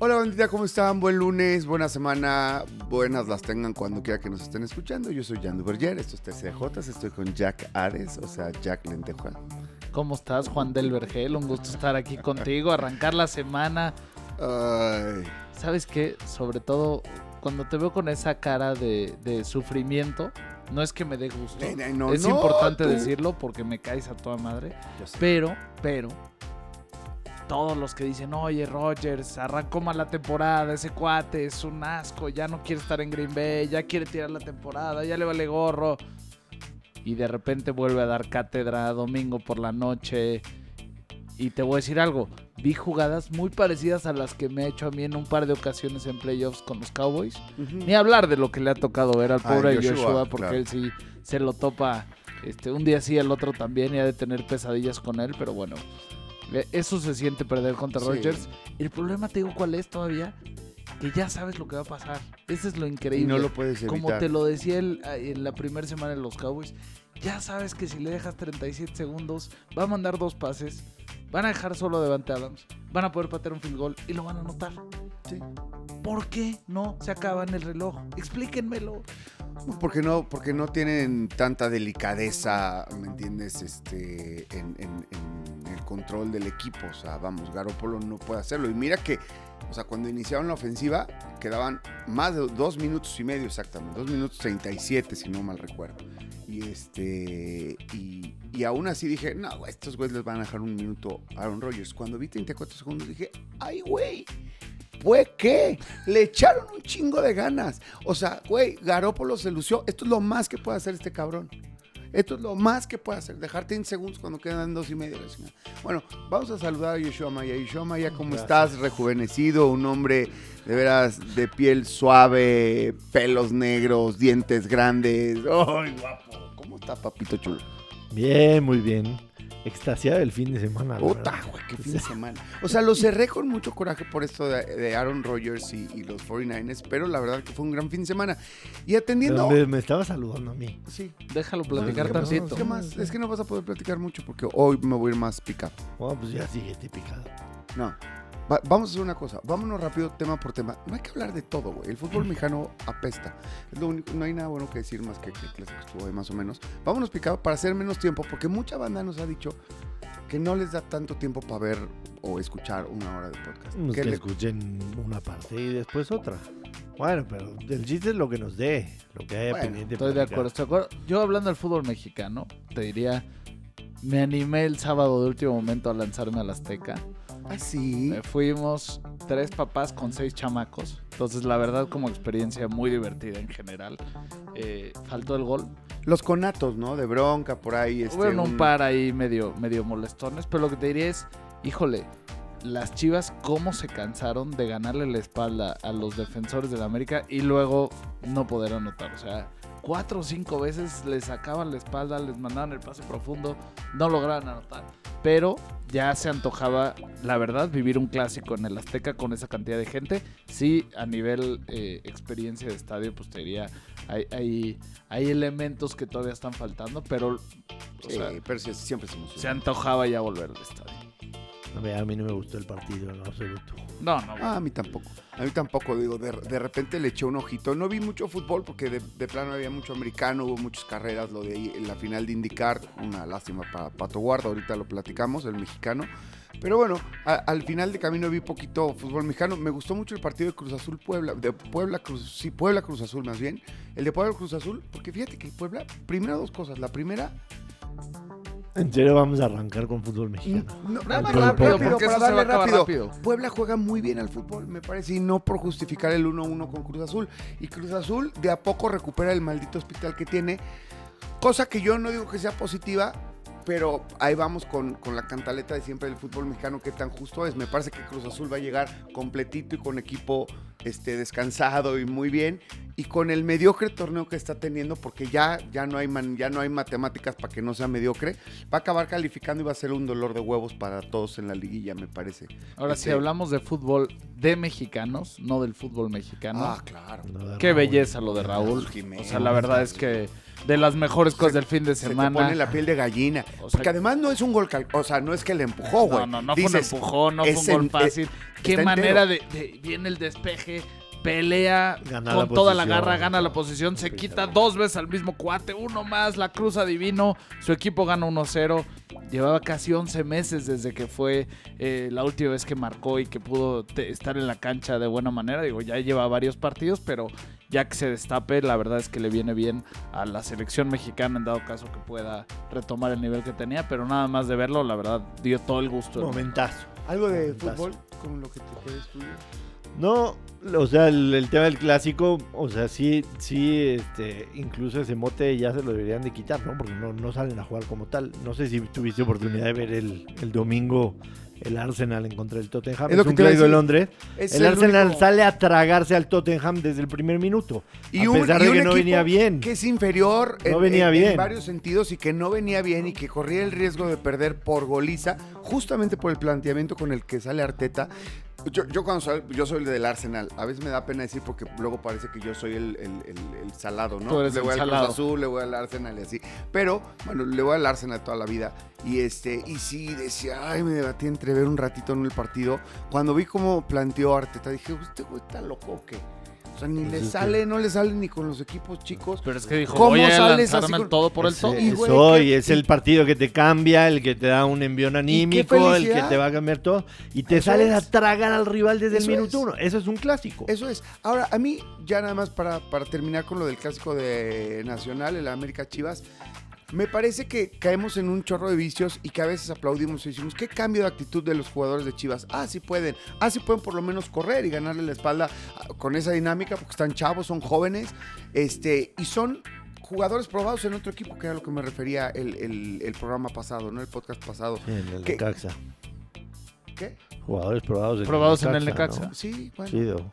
Hola bandita, ¿cómo están? Buen lunes, buena semana, buenas las tengan cuando quiera que nos estén escuchando. Yo soy Jan Duverger, esto es TCJ, estoy con Jack Ares, o sea, Jack Lentejuan. ¿Cómo estás, Juan del Vergel? Un gusto estar aquí contigo, arrancar la semana. Ay, ¿Sabes qué? Sobre todo, cuando te veo con esa cara de, de sufrimiento, no es que me dé gusto. Ay, no, es no, importante tú. decirlo porque me caes a toda madre. Pero, pero, todos los que dicen, oye, Rogers, arrancó mal la temporada, ese cuate es un asco, ya no quiere estar en Green Bay, ya quiere tirar la temporada, ya le vale gorro. Y de repente vuelve a dar cátedra domingo por la noche. Y te voy a decir algo, vi jugadas muy parecidas a las que me ha hecho a mí en un par de ocasiones en playoffs con los Cowboys. Ni hablar de lo que le ha tocado ver al Ay, pobre Joshua, Joshua, porque claro. él sí se lo topa este, un día sí, el otro también, y ha de tener pesadillas con él, pero bueno, eh, eso se siente perder contra Sí. Rodgers. El problema, te digo, ¿cuál es todavía? Que ya sabes lo que va a pasar. Eso es lo Y increíble. no lo puedes evitar. Como te lo decía el- en la primera semana de los Cowboys, ya sabes que si le dejas 37 segundos, va a mandar dos pases, van a dejar solo a Devante Adams, van a poder patear un field goal y lo van a anotar. Sí. ¿Por qué no se acaba en el reloj? Explíquenmelo. Porque no, porque no tienen tanta delicadeza, ¿me entiendes? Este, en, en- en el control del equipo. O sea, vamos, Garoppolo no puede hacerlo. Y mira que, o sea, cuando iniciaron la ofensiva, quedaban más de dos minutos y medio exactamente. Dos minutos 37, si no mal recuerdo. Y este, y, aún así dije, no, estos güeyes les van a dejar un minuto a Aaron Rodgers. Cuando vi 34 segundos dije, ay, güey. ¿Fue qué? Le echaron un chingo de ganas. O sea, güey, Garópolo se lució. Esto es lo más que puede hacer este cabrón. Esto es lo más que puede hacer. Dejarte en segundos cuando quedan dos y medio. Bueno, vamos a saludar a Yoshua Maya. Yoshua Maya, ¿cómo Gracias. estás? Rejuvenecido, un hombre de veras de piel suave, pelos negros, dientes grandes. ¡Ay, guapo! ¿Cómo está, papito chulo? Bien, muy bien. Extasiado el fin de semana. Puta, verdad. güey, qué fin de semana. O sea, lo cerré con mucho coraje por esto de, de Aaron Rodgers y, y los 49ers, pero la verdad que fue un gran fin de semana. Y atendiendo... Me, me estaba saludando a mí. Sí. Déjalo platicar ¿Qué más? tantito. ¿Qué más? Es que no vas a poder platicar mucho porque hoy me voy a ir más picado. Bueno, pues ya sigue este picado. No. Va- vamos a hacer una cosa. Vámonos rápido tema por tema. No hay que hablar de todo, güey. El fútbol mexicano apesta. Es lo único, no hay nada bueno que decir más que que el clásico estuvo ahí más o menos. Vámonos picado para hacer menos tiempo porque mucha banda nos ha dicho que no les da tanto tiempo para ver o escuchar una hora de podcast. Pues ¿Qué que le- escuchen una parte y después otra. Bueno, pero el chiste es lo que nos dé, lo que haya Bueno, pendiente. Estoy de acuerdo, estoy de acuerdo. Yo hablando del fútbol mexicano, te diría, me animé el sábado de último momento a lanzarme al Azteca. Ah, sí. Eh, Fuimos tres papás con seis chamacos. Entonces, la verdad, como experiencia muy divertida en general. Eh, faltó el gol. Los conatos, ¿no? De bronca por ahí. Este, un par ahí medio, medio molestones, pero lo que te diría es, híjole, las Chivas cómo se cansaron de ganarle la espalda a los defensores de la América y luego no poder anotar. O sea, cuatro o cinco veces les sacaban la espalda, les mandaban el pase profundo, no lograban anotar. Pero ya se antojaba, la verdad, vivir un clásico en el Azteca con esa cantidad de gente. Sí, a nivel eh, experiencia de estadio, pues te diría, hay, hay, hay elementos que todavía están faltando, pero o Sí, sea, pero siempre se se antojaba ya volver al estadio. A mí no me gustó el partido en absoluto. No, no, Ah, a mí tampoco. A mí tampoco, digo, de, de repente le eché un ojito. No vi mucho fútbol porque de, de plano había mucho americano, hubo muchas carreras, lo de ahí, en la final de indicar, una lástima para Pato Guarda, ahorita lo platicamos, el mexicano. Pero bueno, a- al final de camino vi poquito fútbol mexicano. Me gustó mucho el partido de Cruz Azul Puebla, de Puebla Cruz, sí, Puebla Cruz Azul más bien. El de Puebla Cruz Azul, porque fíjate que Puebla, primero dos cosas. La primera, En serio, vamos a arrancar con fútbol mexicano. no, Nada más rápido, pero- porque para eso se va a darle rápido. rápido. Puebla juega muy bien al fútbol, me parece, y no por justificar el 1-1 con Cruz Azul. Y Cruz Azul de a poco recupera el maldito hospital que tiene, cosa que yo no digo que sea positiva, pero ahí vamos con, con la cantaleta de siempre del fútbol mexicano, que tan justo es. Me parece que Cruz Azul va a llegar completito y con equipo este, descansado y muy bien, y con el mediocre torneo que está teniendo, porque ya, ya, no, hay man- ya no hay matemáticas para que no sea mediocre, va a acabar calificando y va a ser un dolor de huevos para todos en la liguilla, me parece. Ahora, Este- si hablamos de fútbol de mexicanos, no del fútbol mexicano, Ah, claro. Qué Raúl. belleza lo de Raúl. Jiménez. O sea, la verdad es que de las mejores cosas del fin de Se te semana. pone la piel de gallina. O sea, Porque además no es un gol, cal- o sea, no es que le empujó, güey. no, no, no Dices, fue un empujón, no fue un gol en- fácil. eh, Qué manera de, de- Viene el despeje, pelea Gana con la toda la garra, gana la posición, se quita dos veces al mismo cuate, uno más, la cruz adivino, su equipo gana 1-0. Llevaba casi 11 meses desde que fue eh, la última vez que marcó y que pudo estar en la cancha de buena manera. Digo, ya lleva varios partidos, pero ya que se destape, la verdad es que le viene bien a la selección mexicana en dado caso que pueda retomar el nivel que tenía, pero nada más de verlo, la verdad dio todo el gusto. Momentazo. ¿Algo de Momentazo. fútbol con lo que te quedes tú? No, o sea, el, el tema del clásico, o sea, sí, sí, este, incluso ese mote ya se lo deberían de quitar, ¿no? Porque no, no salen a jugar como tal. No sé si tuviste oportunidad de ver el, el domingo el Arsenal en contra del Tottenham. Es Es, lo que un clásico de. Londres. Es el, Arsenal único- sale a tragarse al Tottenham desde el primer minuto. Y a un- pesar y de que no venía bien. Que es inferior No en, venía en- en bien. varios sentidos y que no venía bien y que corría el riesgo de perder por goliza, justamente por el planteamiento con el que sale Arteta. Yo, yo cuando soy, yo soy el del Arsenal, a veces me da pena decir porque luego parece que yo soy el, el- el- el salado, ¿no? Tú eres le el voy al Cruz. Azul, le voy al Arsenal y así. Pero, bueno, le voy al Arsenal toda la vida. Y este, y sí decía, ay, me debatí entre ver un ratito en el partido. Cuando vi cómo planteó Arteta, dije, este güey está loco o qué. O sea, ni le es sale, no le sale ni con los equipos chicos. Pero es que dijo, ¿Cómo voy a sales así con- todo por el Es- todo. Y, es hoy, es y- el partido que te cambia, el que te da un envión anímico, el que te va a cambiar todo. Y te Eso sales es. a tragar al rival desde Eso el minuto es. uno. Eso es un clásico. Eso es. Ahora, a mí, ya nada más para, para terminar con lo del clásico de Nacional, el América Chivas, me parece que caemos en un chorro de vicios y que a veces aplaudimos y decimos, ¿qué cambio de actitud de los jugadores de Chivas? Ah, sí pueden. Ah, sí pueden por lo menos correr y ganarle la espalda ah, con esa dinámica porque están chavos, son jóvenes, este, y son jugadores probados en otro equipo, que era lo que me refería el, el- el programa pasado, ¿no? El podcast pasado. Sí, en el. Necaxa. ¿Qué? Jugadores probados en Probados en el el Necaxa. Necaxa. ¿no? Sí, bueno. Chido.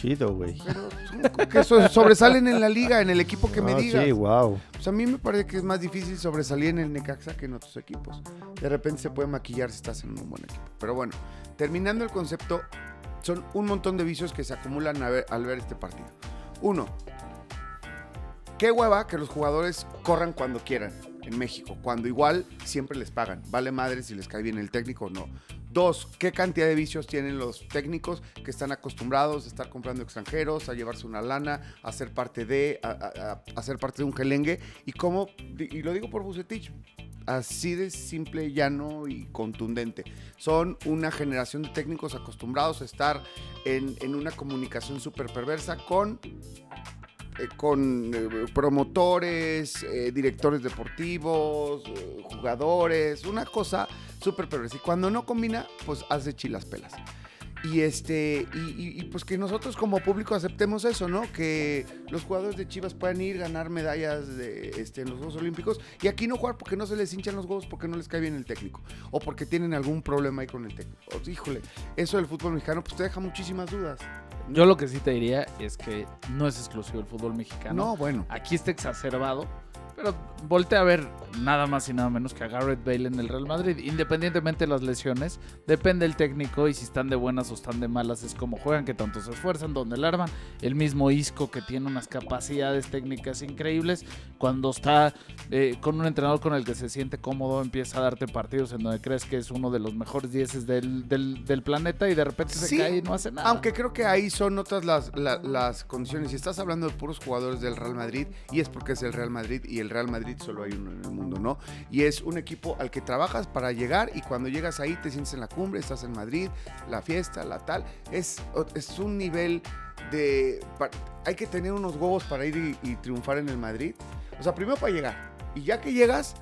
Chido, güey. Pero son- que so- sobresalen en la liga, en el equipo que me Ah, digas. Sí, wow. Pues a mí me parece que es más difícil sobresalir en el Necaxa que en otros equipos. De repente se puede maquillar si estás en un buen equipo. Pero bueno, terminando el concepto, son un montón de vicios que se acumulan ver- al ver este partido. Uno, qué hueva que los jugadores corran cuando quieran en México, cuando igual siempre les pagan. Vale madre si les cae bien el técnico o no. Dos, ¿qué cantidad de vicios tienen los técnicos que están acostumbrados a estar comprando extranjeros, a llevarse una lana, a ser parte de, a, a- a- ser parte de un gelengue? Y cómo, y lo digo por Bucetich, así de simple, llano y contundente. Son una generación de técnicos acostumbrados a estar en, en una comunicación súper perversa con eh, con eh, promotores, eh, directores deportivos, eh, jugadores, una cosa súper perversa. Y cuando no combina, pues hace chilas pelas. Y este, y, y- y, pues que nosotros como público aceptemos eso, ¿no? Que los jugadores de Chivas puedan ir ganar medallas de, este, en los Juegos Olímpicos y aquí no jugar porque no se les hinchan los huevos, porque no les cae bien el técnico o porque tienen algún problema ahí con el técnico. Híjole, eso del fútbol mexicano pues te deja muchísimas dudas. Yo lo que sí te diría es que no es exclusivo el fútbol mexicano. No, bueno. Aquí está exacerbado. Pero voltea a ver nada más y nada menos que a Garrett Bale en el Real Madrid. Independientemente de las lesiones, depende del técnico y si están de buenas o están de malas es como juegan, que tanto se esfuerzan, donde la arman. El mismo Isco que tiene unas capacidades técnicas increíbles. Cuando está eh, con un entrenador con el que se siente cómodo, empieza a darte partidos en donde crees que es uno de los mejores dieces del, del, del planeta y de repente Sí, se cae y no hace nada. Aunque creo que ahí son otras las, la- las condiciones. Si estás hablando de puros jugadores del Real Madrid, y es porque es el Real Madrid, y el Real Madrid solo hay uno en el mundo, ¿no? Y es un equipo al que trabajas para llegar, y cuando llegas ahí te sientes en la cumbre, estás en Madrid, la fiesta, la tal. Es, es un nivel de... Hay que tener unos huevos para ir y, y triunfar en el Madrid. O sea, primero para llegar. Y ya que llegas,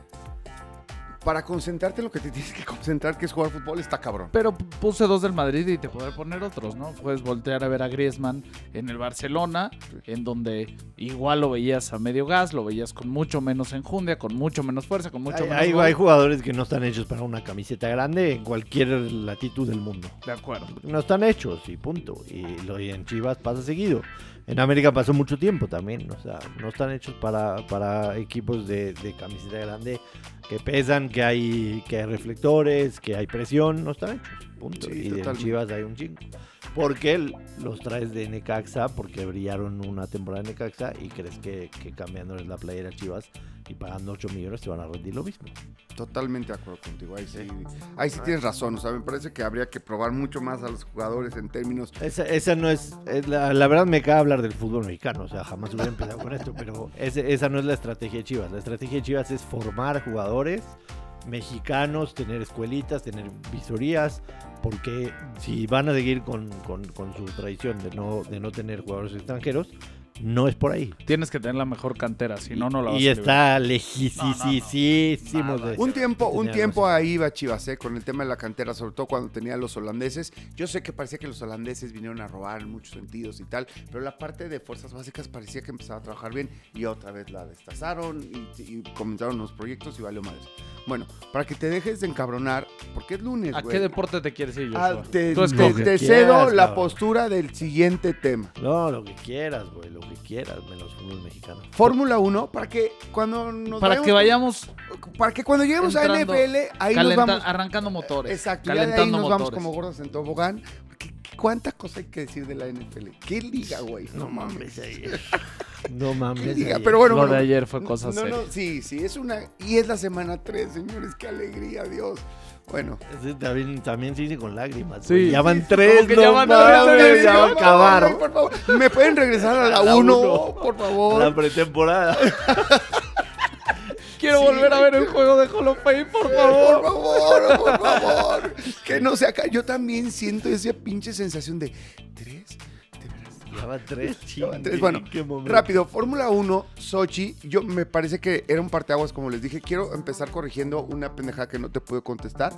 para concentrarte en lo que te tienes que concentrar, que es jugar fútbol, está cabrón. Pero puse dos del Madrid y te puedo poner otros, ¿no? Puedes voltear a ver a Griezmann en el Barcelona, en donde igual lo veías a medio gas, lo veías con mucho menos enjundia, con mucho menos fuerza, con mucho Hay, menos hay- gol. hay jugadores que no están hechos para una camiseta grande en cualquier latitud del mundo. De acuerdo. No están hechos y punto. Y lo y en Chivas pasa seguido. En América pasó mucho tiempo también. O sea, no están hechos para, para equipos de, de camiseta grande que pesan, que hay, que hay reflectores, que hay presión. No están hechos. Punto. Sí, y de. Chivas hay un chingo. Porque los traes de Necaxa, porque brillaron una temporada en Necaxa y crees que, que cambiándoles la playera a Chivas y pagando 8 millones te van a rendir lo mismo. Totalmente de acuerdo contigo. Ahí sí, ahí sí tienes razón. O sea, me parece que habría que probar mucho más a los jugadores en términos. Esa, esa no es, es la, la verdad me cae hablar del fútbol mexicano, o sea, jamás hubiera empezado con esto, pero ese- esa no es la estrategia de Chivas. La estrategia de Chivas es formar jugadores mexicanos, tener escuelitas, tener visorías, porque si van a seguir con, con- su tradición de no, de no tener jugadores extranjeros, no es por ahí. Tienes que tener la mejor cantera, si no, no la vas y a está liberar. lejísimo de... Un tiempo, un tiempo ahí iba Chivas, ¿eh? con el tema de la cantera, sobre todo cuando tenía a los holandeses. Yo sé que parecía que los holandeses vinieron a robar en muchos sentidos y tal, pero la parte de fuerzas básicas parecía que empezaba a trabajar bien y otra vez la destazaron y, y comenzaron los proyectos y valió madre. Bueno, para que te dejes de encabronar, porque es lunes, ¿A güey. qué deporte te quieres ir, Ah, Joshua? te, Tú te- te cedo quieras, la cabrón. postura del siguiente tema. No, lo que quieras, güey, lo que quieras, menos fútbol mexicano. Fórmula 1, para que cuando nos Para que vayamos para que cuando lleguemos a NFL, ahí nos calenta- vamos arrancando motores. Exacto, ya de ahí calentando nos vamos motores. como gordos en tobogán. ¿Qué- qué- ¿Cuánta cosa hay que decir de la NFL? ¿Qué liga, güey? No mames ahí. No mames. Liga, ahí. pero bueno, Lo bueno, de ayer fue cosa no, seria. no, sí, sí, es una y es la semana 3, señores, qué alegría, Dios. Bueno, Ese también, también se dice con lágrimas. Sí, güey. ya van tres, no ya van mames, tres, ya va a acabar por favor, ¿Me pueden regresar a la la 1, uno. por favor? la pretemporada. Quiero Sí, volver a ver el juego de Hall of Fame, por Por favor. favor, por favor. Que no se acá. Yo también siento esa pinche sensación de tres. Tres. Bueno. Rápido, Fórmula 1, Sochi, yo me parece que era un parteaguas, como les dije. Quiero empezar corrigiendo una pendejada que no te pude contestar.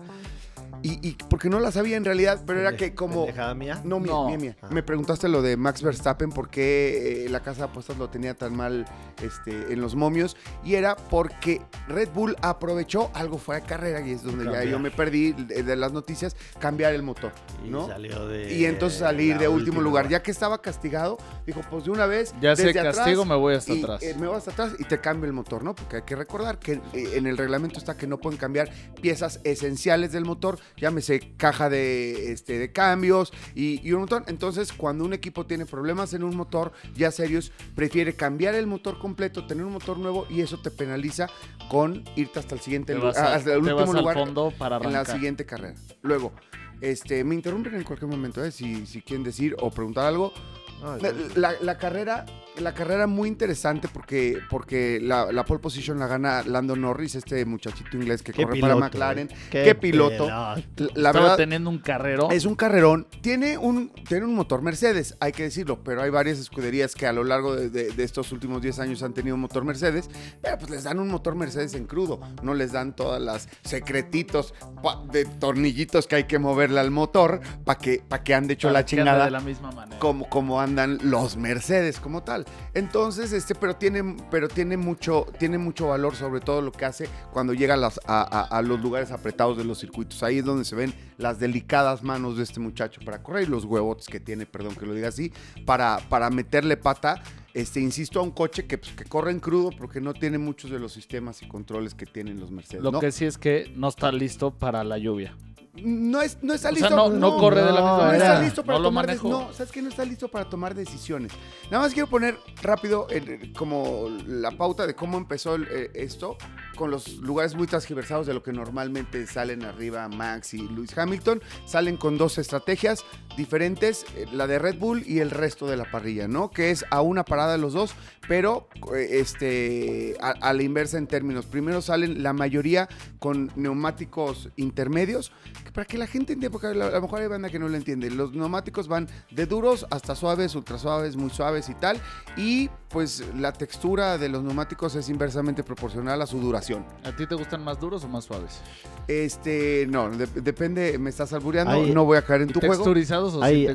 Y, y porque no la sabía en realidad, pero era que como... Mía. No, mía, No. mía, mía. Ah. Me preguntaste lo de Max Verstappen, por qué eh, la casa de apuestas lo tenía tan mal este, en los momios. Y era porque Red Bull aprovechó algo fuera de carrera, y es donde ya yo me perdí de, de las noticias, cambiar el motor, Y ¿no? salió de. Y entonces salir de último última. lugar. Ya que estaba castigado, dijo, pues de una vez. Ya sé, desde castigo, atrás, me voy hasta y, atrás. eh, me voy hasta atrás y te cambio el motor, ¿no? Porque hay que recordar que eh, en el reglamento está que no pueden cambiar piezas esenciales del motor, llámese caja de, este, de cambios y, y un montón. Entonces, cuando un equipo tiene problemas en un motor ya serios, prefiere cambiar el motor completo, tener un motor nuevo y eso te penaliza con irte hasta el siguiente Te lugar, vas, a- hasta el último lugar fondo para en la siguiente carrera. Luego, este, me interrumpen en cualquier momento, ¿eh? si, si quieren decir o preguntar algo. No, La, la- la carrera, la carrera muy interesante porque, porque la, la pole position la gana Lando Norris, este muchachito inglés que corre piloto, para McLaren. eh. Qué, piloto. pelota. La verdad, teniendo un carrero. es un carrerón. Tiene un, tiene un motor Mercedes, hay que decirlo, pero hay varias escuderías que a lo largo de, de- de estos últimos 10 años han tenido un motor Mercedes, pero pues les dan un motor Mercedes en crudo, no les dan todas las secretitos de tornillitos que hay que moverle al motor para que, pa que ande hecho para la chingada de la misma manera. como, como andan los Mercedes como tal. Entonces, este, pero tiene, pero tiene mucho, tiene mucho valor sobre todo lo que hace cuando llega a, las- a- a- a los lugares apretados de los circuitos. Ahí es donde se ven las delicadas manos de este muchacho para correr y los huevotes que tiene, perdón que lo diga así, para, para meterle pata. Este, insisto, a un coche que, pues, que corre en crudo porque no tiene muchos de los sistemas y controles que tienen los Mercedes. Lo ¿no? que sí es que no está listo para la lluvia. No, es, no está O sea, listo. no- no corre de la misma No manera. está listo para No tomar. No, sabes que no está listo para tomar decisiones. Nada más quiero poner rápido eh, como la pauta de cómo empezó el, eh, esto con los lugares muy transgiversados de lo que normalmente salen arriba Max y Lewis Hamilton. Salen con dos estrategias diferentes, eh, la de Red Bull y el resto de la parrilla, ¿no? Que es a una parada de los dos, pero eh, este, a, a la inversa en términos. Primero salen la mayoría con neumáticos intermedios, para que la gente entienda, porque a lo mejor hay banda que no lo entiende. Los neumáticos van de duros hasta suaves, ultra suaves, muy suaves y tal. Y pues la textura de los neumáticos es inversamente proporcional a su duración. ¿A ti te gustan más duros o más suaves? Este, no, de- depende, me estás albureando, Hay- no voy a caer en ¿Y tu juego. ¿Texturizados o sin hay,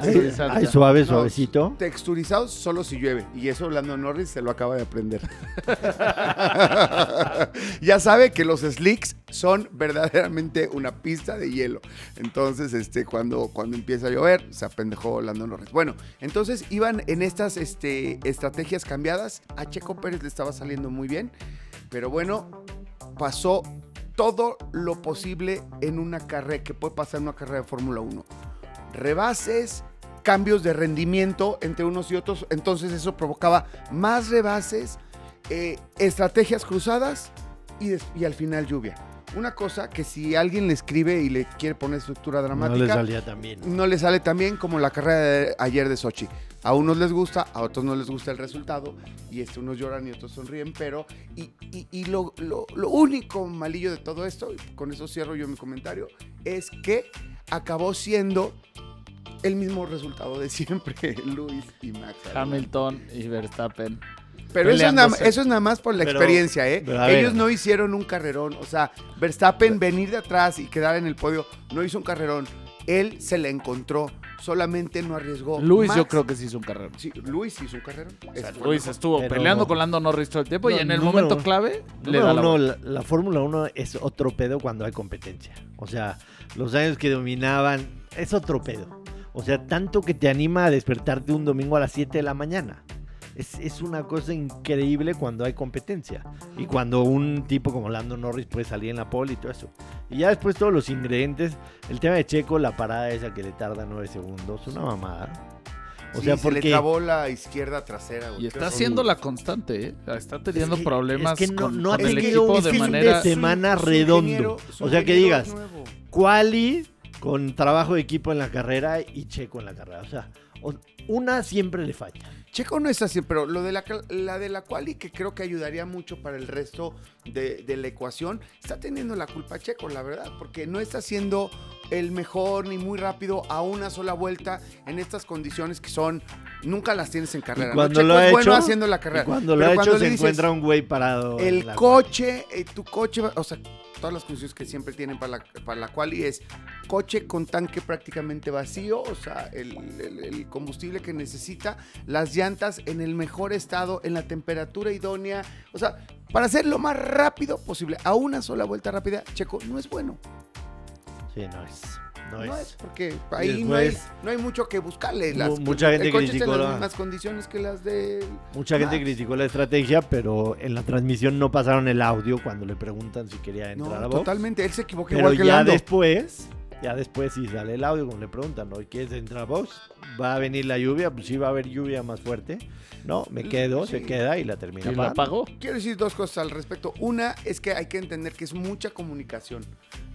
suave, No, suavecito. Texturizados solo si llueve. Y eso Lando Norris se lo acaba de aprender. ya sabe que los slicks son verdaderamente una pista de hielo. Entonces, este, cuando, cuando empieza a llover, se apendejó Lando Norris. Bueno, entonces iban en estas este, estrategias cambiadas. A Checo Pérez le estaba saliendo muy bien. Pero bueno, pasó todo lo posible en una carrera, que puede pasar en una carrera de Fórmula 1. Rebases, cambios de rendimiento entre unos y otros, entonces eso provocaba más rebases, eh, estrategias cruzadas y al final lluvia. Una cosa que si alguien le escribe y le quiere poner estructura No dramática, le salía tan bien. no le sale tan bien como la carrera de ayer de Sochi. A unos les gusta, a otros no les gusta el resultado, y este, unos lloran y otros sonríen, pero, y, y- y lo, lo- lo único malillo de todo esto, y con eso cierro yo mi comentario, es que acabó siendo el mismo resultado de siempre, Luis y Max. Hamilton y Verstappen. Pero eso es, nada, peleándose. eso es nada más por la Pero- experiencia, ¿eh? Ellos no hicieron un carrerón. O sea, Verstappen venir de atrás y quedar en el podio no hizo un carrerón. Él se la encontró, solamente no arriesgó. Luis yo creo que sí hizo un carrero. Sí, Luis hizo un carrerón. Luis estuvo Pero- peleando con Lando Norris todo el tiempo y en el número momento clave le da la uno, la, la Fórmula 1 es otro pedo cuando hay competencia. O sea, los años que dominaban es otro pedo. O sea, tanto que te anima a despertarte un domingo a las 7 de la mañana. Es, es una cosa increíble cuando hay competencia. Y cuando un tipo como Lando Norris puede salir en la pole y todo eso. Y ya después todos los ingredientes. El tema de Checo, la parada esa que le tarda 9 segundos. Una mamada. O Sí, sea, se porque... le trabó la izquierda trasera. güey. Y está haciendo la constante, ¿eh? Está teniendo Es que- problemas es que no- con, no ha con el tenido equipo un de fin de manera... semana redondo. O sea, que digas, nuevo. Quali con trabajo de equipo en la carrera y Checo en la carrera. O sea, una siempre le falla. Checo no es así, pero lo de la, la de la quali que creo que ayudaría mucho para el resto de, de la ecuación, está teniendo la culpa Checo, la verdad, porque no está siendo el mejor ni muy rápido a una sola vuelta en estas condiciones que son, nunca las tienes en carrera. cuando Checo lo ha bueno hecho, haciendo la carrera. Cuando lo pero ha cuando hecho se dices, encuentra un güey parado. El coche, eh, tu coche, o sea, todas las condiciones que siempre tienen para la, para la quali es coche con tanque prácticamente vacío, o sea, el, el- el combustible que necesita, las llantas en el mejor estado, en la temperatura idónea, o sea, para hacer lo más rápido posible, a una sola vuelta rápida, Checo no es bueno. Sí, no es. No, No, es. es porque ahí no, después- hay, no hay mucho que buscarle. Las, mucha gente el coche está criticó en las la- mismas condiciones que las de... Mucha gente Max. criticó la estrategia, pero en la transmisión no pasaron el audio cuando le preguntan si quería No, entrar a box. totalmente, él se equivoca Pero igual que ya Lando. después, ya después si sale el audio, como le preguntan, ¿no? ¿quieres entrar a box? ¿Va a venir la lluvia? Pues sí va a haber lluvia más fuerte. No, me quedo, se Sí. queda y la termina Y la apagó. Quiero decir dos cosas al respecto. Una es que hay que entender que es mucha comunicación.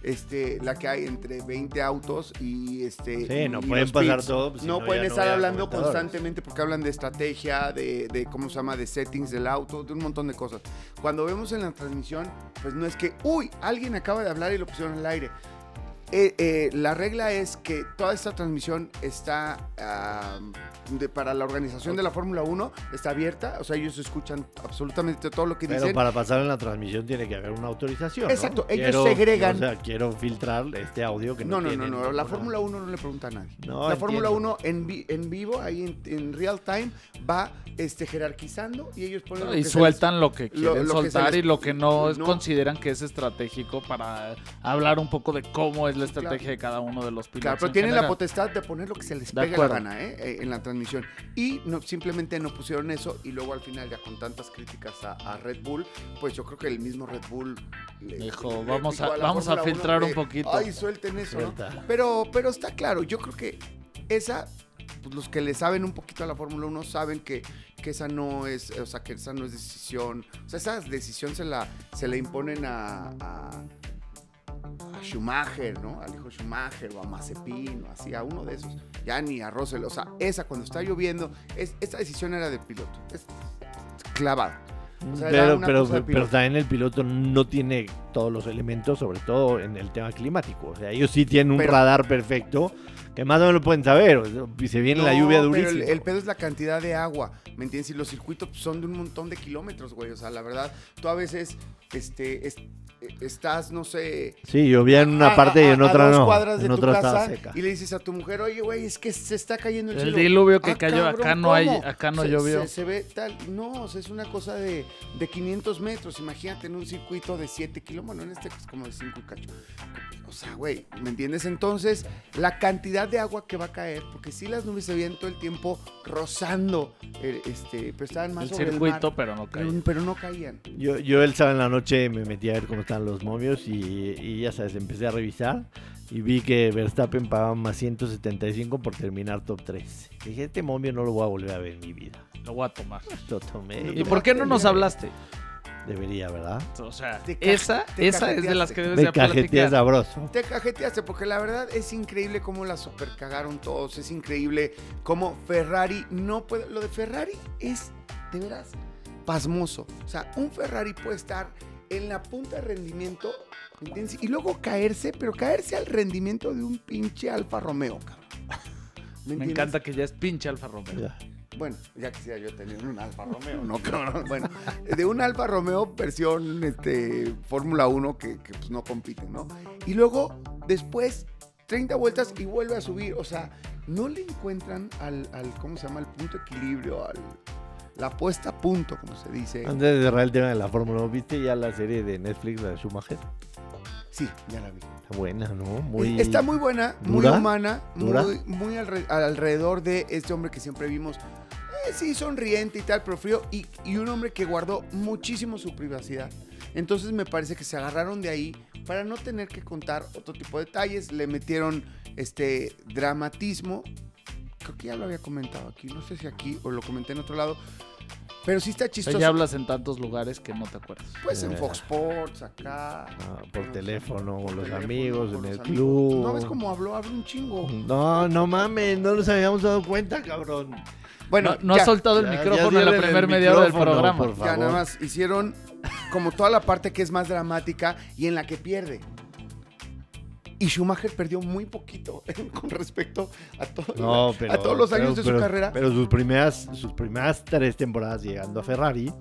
Este, la que hay entre 20 autos y este. Sí, no y pueden pasar pits. todo, pues, no, no, pueden no estar hablando constantemente porque hablan de estrategia, de, de cómo se llama, de settings del auto, de un montón de cosas. Cuando vemos en la transmisión, pues no es que, uy, alguien acaba de hablar y lo pusieron al aire. Eh, eh, la regla es que toda esta transmisión está de- para la organización de la Fórmula 1, está abierta, o sea, ellos escuchan absolutamente todo lo que Pero dicen. para pasar en la transmisión tiene que haber una autorización. ¿no? Exacto, ellos Quiero- segregan. O sea, quiero filtrar este audio que no No, no, no, no, la Fórmula 1 no le pregunta a nadie. No, la Fórmula entiendo. 1 en, vi- en vivo, ahí en, en real time, va este, jerarquizando y ellos ponen lo Y que sueltan lo que lo- quieren lo que se soltar les- y lo que no, no. consideran que es estratégico para hablar un poco de cómo es la Claro. estrategia de cada uno de los pilotos. Claro, pero en tienen la potestad de poner lo que se les pegue la gana ¿eh? Eh, en la transmisión. Y no, simplemente no pusieron eso y luego al final ya con tantas críticas a, a Red Bull, pues yo creo que el mismo Red Bull le- Dijo, le vamos a- vamos a Fórmula 1 filtrar un poquito. Ay, suelten eso. Pero, pero está claro, yo creo que esa, pues los que le saben un poquito a la Fórmula 1 saben que, que esa no es, o sea, que esa no es decisión, o sea, esa decisión se la, se la imponen a, a, a Schumacher, ¿no? Al hijo Schumacher o a Mazepin o así, a uno de esos, ya ni a Russell, o sea, esa cuando está lloviendo, es, esta decisión era del piloto, es clavada. O sea, era pero, pero, de también el piloto no tiene todos los elementos, sobre todo en el tema climático. O sea, ellos sí tienen un Pero- radar perfecto, que más o menos lo pueden saber. y se viene la No, lluvia pero durísima. El, el pedo es la cantidad de agua, ¿me entiendes? Y los circuitos pues, son de un montón de kilómetros, güey. O sea, la verdad, tú a veces este, es- estás, no sé. Sí, llovía en una a- parte y a- en a otra dos no. cuadras de En tu otra estaba casa seca. y le dices a tu mujer, oye, güey, es que se está cayendo el, El cielo. diluvio que "Ah, cayó, cabrón, acá no hay, ¿cómo?". acá no Se- llovió. Se, se ve tal. No, o sea, es una cosa de, de 500 metros. Imagínate en un circuito de 7 kilómetros. Bueno, en este es como de 5 y cacho. O sea, güey, ¿me entiendes? Entonces, la cantidad de agua que va a caer, porque sí las nubes se veían todo el tiempo rozando, eh, este, pero estaban más El sobre circuito, el mar, pero no cae. pero, pero no caían. Yo, yo el sábado en la noche me metí a ver cómo están los momios y, y ya sabes, empecé a revisar y vi que Verstappen pagaba más 175 por terminar top 3. Dije, este momio no lo voy a volver a ver en mi vida. Lo voy a tomar. Lo tomé. ¿Y por qué no nos hablaste? Debería, ¿verdad? O sea, esa, esa es de las que debes Me de platicar. sabroso. Te cajeteaste, porque la verdad es increíble cómo la super cagaron todos. Es increíble cómo Ferrari no puede. Lo de Ferrari es, de veras, pasmoso. O sea, un Ferrari puede estar en la punta de rendimiento. Y luego caerse, pero caerse al rendimiento de un pinche Alfa Romeo, cabrón. Me encanta que ya es pinche Alfa Romeo. Ya. Bueno, ya quisiera yo tener un Alfa Romeo, ¿no, cabrón? Bueno, de un Alfa Romeo versión este, Fórmula 1 que, que, pues, no compiten, ¿no? Y luego, después, 30 vueltas y vuelve a subir. O sea, no le encuentran al, al ¿cómo se llama? El punto equilibrio, al, la puesta a punto, como se dice. Antes de cerrar el tema de la Fórmula 1, ¿viste ya la serie de Netflix, la de Schumacher? Sí, ya la vi. Buena, ¿no? Muy... Está muy buena, muy humana, ¿Dura? muy, muy alre- alrededor de este hombre que siempre vimos. eh, sí, sonriente y tal, pero frío. Y, y un hombre que guardó muchísimo su privacidad. Entonces me parece que se agarraron de ahí para no tener que contar otro tipo de detalles. Le metieron este dramatismo. Creo que ya lo había comentado aquí. No sé si aquí o lo comenté en otro lado. Pero sí está O sea, chistoso. ya hablas en tantos lugares que no te acuerdas. Pues en Eh. Fox Sports, acá. Ah, por teléfono, con los teléfono, amigos, con en los el amigos. club. ¿No ves cómo habló? Habla un chingo. No, no mames, no nos habíamos dado cuenta, cabrón. Bueno, no no ya. has soltado el Ya- micrófono ya en la primera media hora del programa. por Ya favor. nada más hicieron como toda la parte que es más dramática y en la que pierde. Y Schumacher perdió muy poquito con respecto a, todo- No, pero, a todos los años pero- de pero- su carrera. Pero sus primeras, sus primeras tres temporadas llegando a Ferrari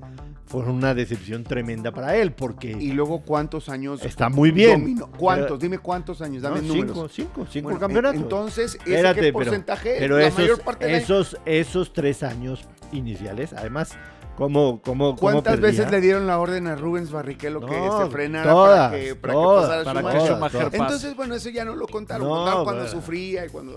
fueron una decepción tremenda para él, porque y luego cuántos años está muy bien. dominó? ¿Cuántos? Pero- Dime cuántos años, No, dame cinco, números. cinco, cinco Bueno, campeonatos. Entonces, ¿ese Espérate, qué pero- porcentaje? pero la esos, mayor parte del año. esos, esos tres años iniciales, además, ¿cómo, cómo, ¿Cuántas veces le dieron la orden a Rubens Barrichello que se frenara todas, para que, para todas, que pasara Para que Schumacher? Entonces, bueno, eso ya no lo contaron. No, contaron cuando bueno. sufría y cuando...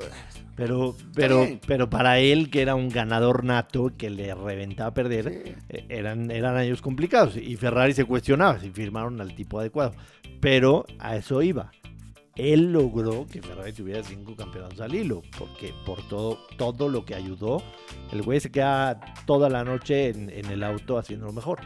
Pero, pero, pero para él, que era un ganador nato, que le reventaba perder, Sí. eh, eran, eran años complicados. Y Ferrari se cuestionaba si firmaron al tipo adecuado. Pero a eso iba. Él logró que Ferrari tuviera cinco campeonatos al hilo, porque por todo, todo lo que ayudó, el güey se queda toda la noche en, en el auto haciendo lo mejor.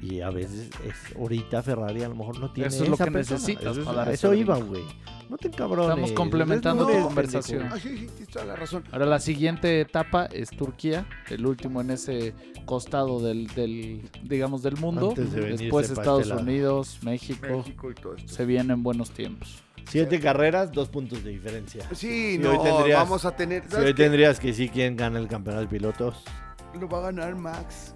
Y a veces, es, ahorita Ferrari a lo mejor no tiene Eso es lo esa que persona. necesitas Eso, es- para eso iba, güey. No te encabrones. Estamos complementando No tu te- conversación. Ay, sí, sí, tienes toda la razón. Ahora la siguiente etapa es Turquía, el último en ese costado del, del digamos, del mundo. Antes de Después Estados este lado. Unidos, México. México y todo esto. Se vienen buenos tiempos. Siete carreras, dos puntos de diferencia. Sí, Si no, hoy tendrías- vamos a tener. Si ¿sabes hoy qué? tendrías que sí quién gana el campeonato de pilotos. Lo va a ganar Max.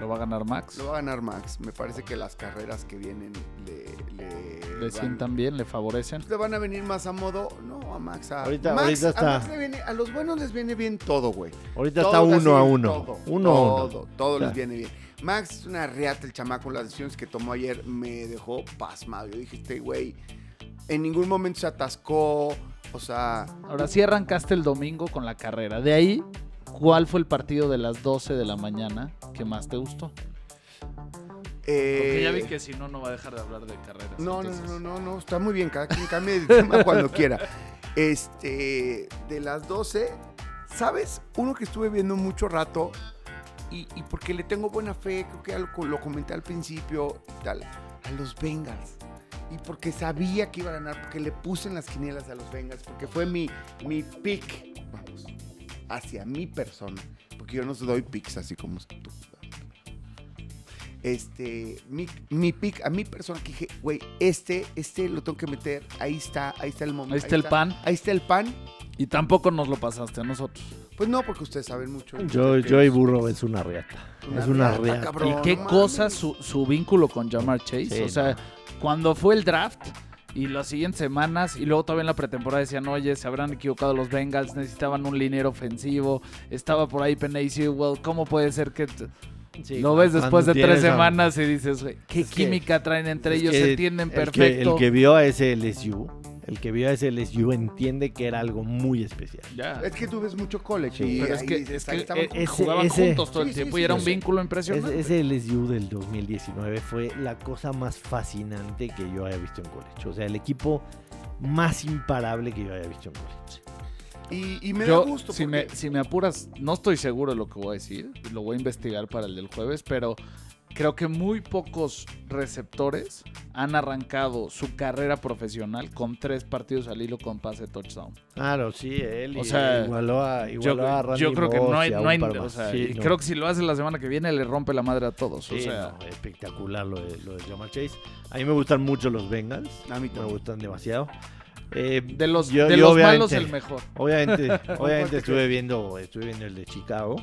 Lo va a ganar Max. Lo va a ganar Max. Me parece que las carreras que vienen le, le, Le van, sientan bien, le favorecen. le van a venir más a modo. No, a Max. A, Ahorita- Max, ahorita a está- Max le viene- a los buenos les viene bien todo, güey. Ahorita Todo, está uno a uno. Todo, uno a uno. todo, todo les viene bien. Max es una reata el chamaco. Las decisiones que tomó ayer me dejó pasmado. Yo dije, este güey en ningún momento se atascó. O sea, Ahora sí arrancaste el domingo con la carrera. De ahí, ¿cuál fue el partido de las 12 de la mañana que más te gustó? Porque eh, ya vi que si no, no va a dejar de hablar de carreras. No, no, entonces- no, no, no, está muy bien, cada quien cambie de tema cuando quiera. Este, de las 12, ¿sabes? Uno que estuve viendo mucho rato y, y porque le tengo buena fe, creo que ya lo, lo comenté al principio y tal, a los Bengals. Y porque sabía que iba a ganar, porque le puse en las quinielas a los Bengals, porque fue mi, mi pick, vamos, hacia mi persona, porque yo no doy picks así como tú. Este, mi, mi pick a mi persona que dije, güey, este, este lo tengo que meter, ahí está, ahí está el momento. Ahí está el pan. Ahí está el pan. Y tampoco nos lo pasaste a nosotros. Pues no, porque ustedes saben mucho. Yo, yo y Burro es una reata. es una cabrón, ¿Y qué no cosa su, su vínculo con Jamar Chase? Sí, o sea, no. Cuando fue el draft y las siguientes semanas y luego todavía en la pretemporada decían, oye, se habrán equivocado los Bengals, necesitaban un liniero ofensivo, estaba por ahí Penny Sewell, ¿cómo puede ser que... t-?" Sí, lo ves después de tres a- semanas y dices, "Güey, qué Es que- química traen entre ellos, que se entienden el que- perfecto. El que, vio a ese LSU, el que vio a ese LSU entiende que era algo muy especial. Ya. Es que tú ves mucho college. Sí. y Pero es ahí que, dices, es ahí que estaban con- ese- jugaban ese- juntos todo el Sí, sí, tiempo sí, y era un vínculo Ese, impresionante. ese LSU del 2019 fue la cosa más fascinante que yo haya visto en college. O sea, el equipo más imparable que yo haya visto en college. Y, y me Yo, da gusto. si, porque- me, si me apuras, no estoy seguro de lo que voy a decir. Lo voy a investigar para el del jueves, pero creo que muy pocos receptores han arrancado su carrera profesional con tres partidos al hilo con pase touchdown. Claro, sí, él O sea, igualó a, Yo, igualó a Randy yo creo que no hay, a no hay- par o más. sea, Sí, y no. creo que si lo hace la semana que viene le rompe la madre a todos. o Sí, sea, no, espectacular lo de, lo de Jamal Chase. A mí me gustan mucho los Bengals. A mí Me también. gustan demasiado. Eh, de los, yo- de yo los malos el mejor. Obviamente, te obviamente estuve viendo, estuve viendo el de Chicago.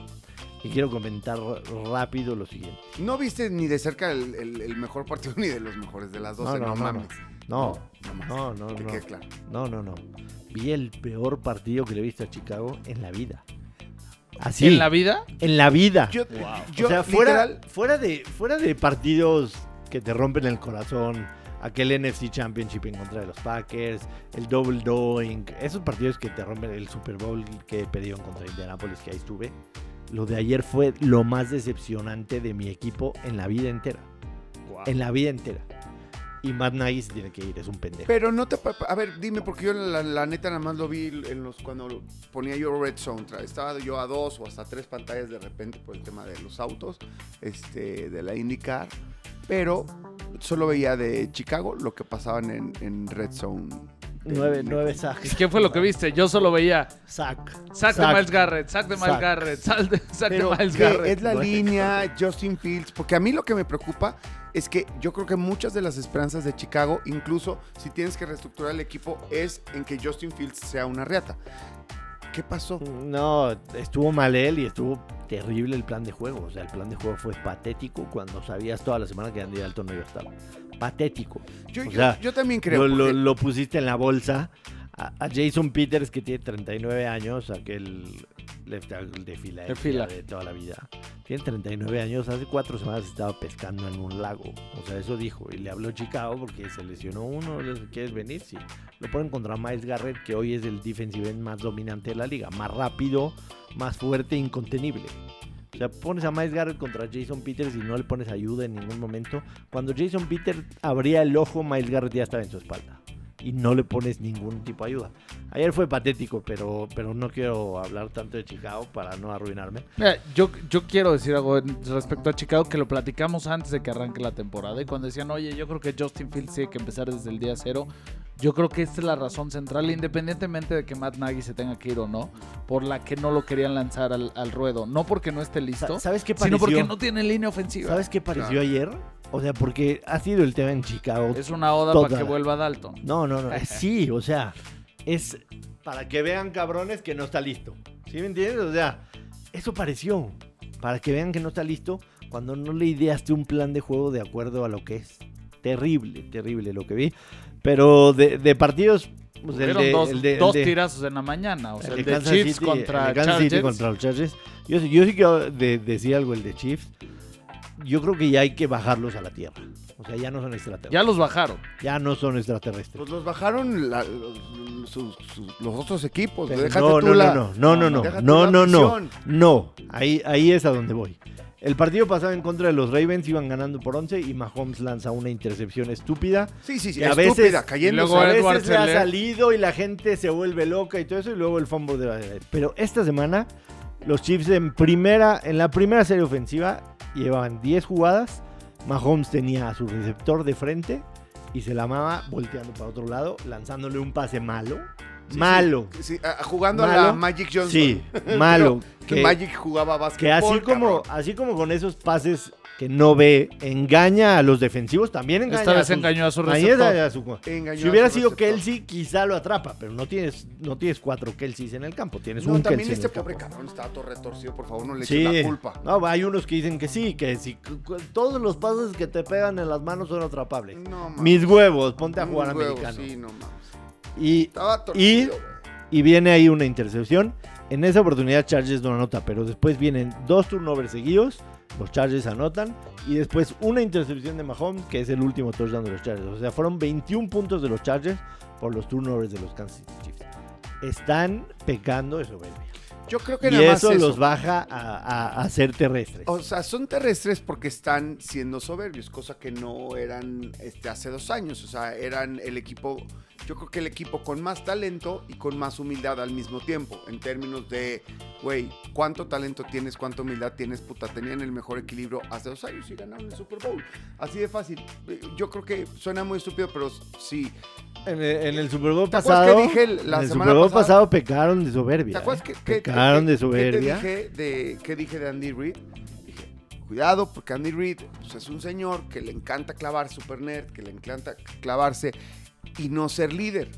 Y quiero comentar rápido lo siguiente. No viste ni de cerca el, el- el mejor partido ni de los mejores de las 12, No, no, no, no, mames. No, no no, no, Que no. quede claro. No, no, no. Vi el peor partido que le he visto a Chicago en la vida. Así. En la vida, en la vida. Yo, Wow. yo o sea, fuera, literal, fuera, de, fuera de partidos que te rompen el corazón, aquel NFC Championship en contra de los Packers, el Double Doink, esos partidos que te rompen el Super Bowl que perdieron contra Indianapolis, que ahí estuve. Lo de ayer fue lo más decepcionante de mi equipo en la vida entera. En la vida entera. Y Matt Nagy se tiene que ir, es un pendejo. Pero no te. A ver, dime, porque yo la, la neta nada más lo vi en los cuando ponía yo Red Zone. Estaba yo a dos o hasta tres pantallas de repente por el tema de los autos, este, de la IndyCar. Pero solo veía de Chicago lo que pasaban en, en Red Zone. Nueve, nueve sacks. ¿qué fue lo que viste? Yo solo veía Sack. sack de Sack. Miles Garrett, sack de Miles Sack. Garrett, sack de, sack de Pero Miles que Garrett. es la Bueno. línea, Justin Fields, porque a mí lo que me preocupa es que yo creo que muchas de las esperanzas de Chicago, incluso si tienes que reestructurar el equipo, es en que Justin Fields sea una reata. ¿Qué pasó? No, estuvo mal él y estuvo terrible el plan de juego. O sea, el plan de juego fue patético cuando sabías toda la semana que Andy Dalton no iba a estar. Patético. Yo, O yo- sea, yo también creo. Lo, lo- porque- lo pusiste en la bolsa. A, a Jason Peters, que tiene 39 años, aquel left tackle de fila De fila. de toda la vida. Tiene 39 años. Hace cuatro semanas estaba pescando en un lago. O sea, eso dijo. Y le habló Chicago porque se lesionó uno. ¿le- ¿Quieres venir? Sí. Lo ponen contra Miles Garrett, que hoy es el defensive end más dominante de la liga. Más rápido, más fuerte, incontenible. O sea, pones a Miles Garrett contra Jason Peters y no le pones ayuda en ningún momento. Cuando Jason Peters abría el ojo, Miles Garrett ya estaba en su espalda. Y no le pones ningún tipo de ayuda. Ayer fue patético, pero, pero no quiero hablar tanto de Chicago para no arruinarme. Mira, yo, yo quiero decir algo respecto a Chicago que lo platicamos antes de que arranque la temporada. Y cuando decían, oye, yo creo que Justin Fields tiene que empezar desde el día cero. Yo creo que esta es la razón central, independientemente de que Matt Nagy se tenga que ir o no, por la que no lo querían lanzar al, al ruedo. No porque no esté listo, Sa- ¿Sabes qué sino pareció? porque no tiene línea ofensiva. ¿Sabes qué pareció Claro. ayer? O sea, porque ha sido el tema en Chicago. Es una oda Toda para que vuelva Dalton. No, no, no. Sí, o sea, es para que vean cabrones que no está listo. ¿Sí me entiendes? O sea, eso pareció. Para que vean que no está listo cuando no le ideaste un plan de juego de acuerdo a lo que es. Terrible, terrible lo que vi. Pero de, de partidos. pues, el de- dos, el de- el dos de- tirazos en la mañana. O sea, el el, de Kansas Chiefs City- contra el Kansas City contra los Chargers. Yo, sí- yo sí quiero de- decir algo el de Chiefs. Yo creo que ya hay que bajarlos a la tierra. O sea, ya no son extraterrestres. Ya los bajaron. Ya no son extraterrestres. Pues los bajaron la- los, sus- sus- los otros equipos. Déjate no, tú no, la- no, no, no, no, no, no, no, afición. no, ahí, ahí es a donde voy. El partido pasado en contra de los Ravens iban ganando por 11 y Mahomes lanza una intercepción estúpida. Sí, sí, sí. Que a estúpida, veces- cayendo. y luego a veces le ha salido y la gente se vuelve loca y todo eso y luego el fumble de la Pero esta semana los Chiefs en primera en la primera serie ofensiva llevaban 10 jugadas. Mahomes tenía a su receptor de frente y se la amaba volteando para otro lado, lanzándole un pase malo. Sí, malo. sí, jugando a la Magic Johnson. Sí, malo. Que, que- Magic jugaba básquetbol. que así como, cabrón. así como con esos pases que no ve, engaña a los defensivos, también engaña Esta a vez sus- engañó a su ahí receptor. engaña a su- Engañó Si a hubiera su sido receptor. Kelsey, quizá lo atrapa, pero no tienes, no tienes cuatro Kelseys en el campo, tienes No, un también Kelsey este pobre campo. cabrón estaba todo retorcido. Por favor, no le Sí, eches la culpa. no, hay unos que dicen que sí, que si todos los pases que te pegan en las manos son atrapables. No, mames. Mis huevos, ponte a jugar huevos, americano. Sí, no. Y, Estaba torcido, güey. y viene ahí una intercepción. En esa oportunidad Chargers no anota, pero después vienen dos turnovers seguidos, los Chargers anotan y después una intercepción de Mahomes, que es el último touchdown de los Chargers. O sea, fueron 21 puntos de los Chargers por los turnovers de los Kansas City Chiefs. Están pecando de soberbia. Yo creo que Y nada más eso, eso. los baja a, a- a ser terrestres. O sea, son terrestres porque están siendo soberbios, cosa que no eran este, hace dos años. O sea, eran el equipo, yo creo que el equipo con más talento y con más humildad al mismo tiempo. En términos de, güey, ¿cuánto talento tienes? ¿Cuánta humildad tienes? Puta, tenían el mejor equilibrio hace dos años y ganaron el Super Bowl. Así de fácil. Eh, Yo creo que suena muy estúpido, pero sí. En el, en el Super Bowl ¿Te acuerdas pasado. que dije el- la en el Super Bowl pasada? pasado pecaron de soberbia. ¿Te acuerdas ¿eh? que, que- pecaron que- de que soberbia. te dije de, qué dije de Andy Reid? Dije, cuidado, porque Andy Reid pues, es un señor que le encanta clavar, super nerd, que le encanta clavarse y no ser líder.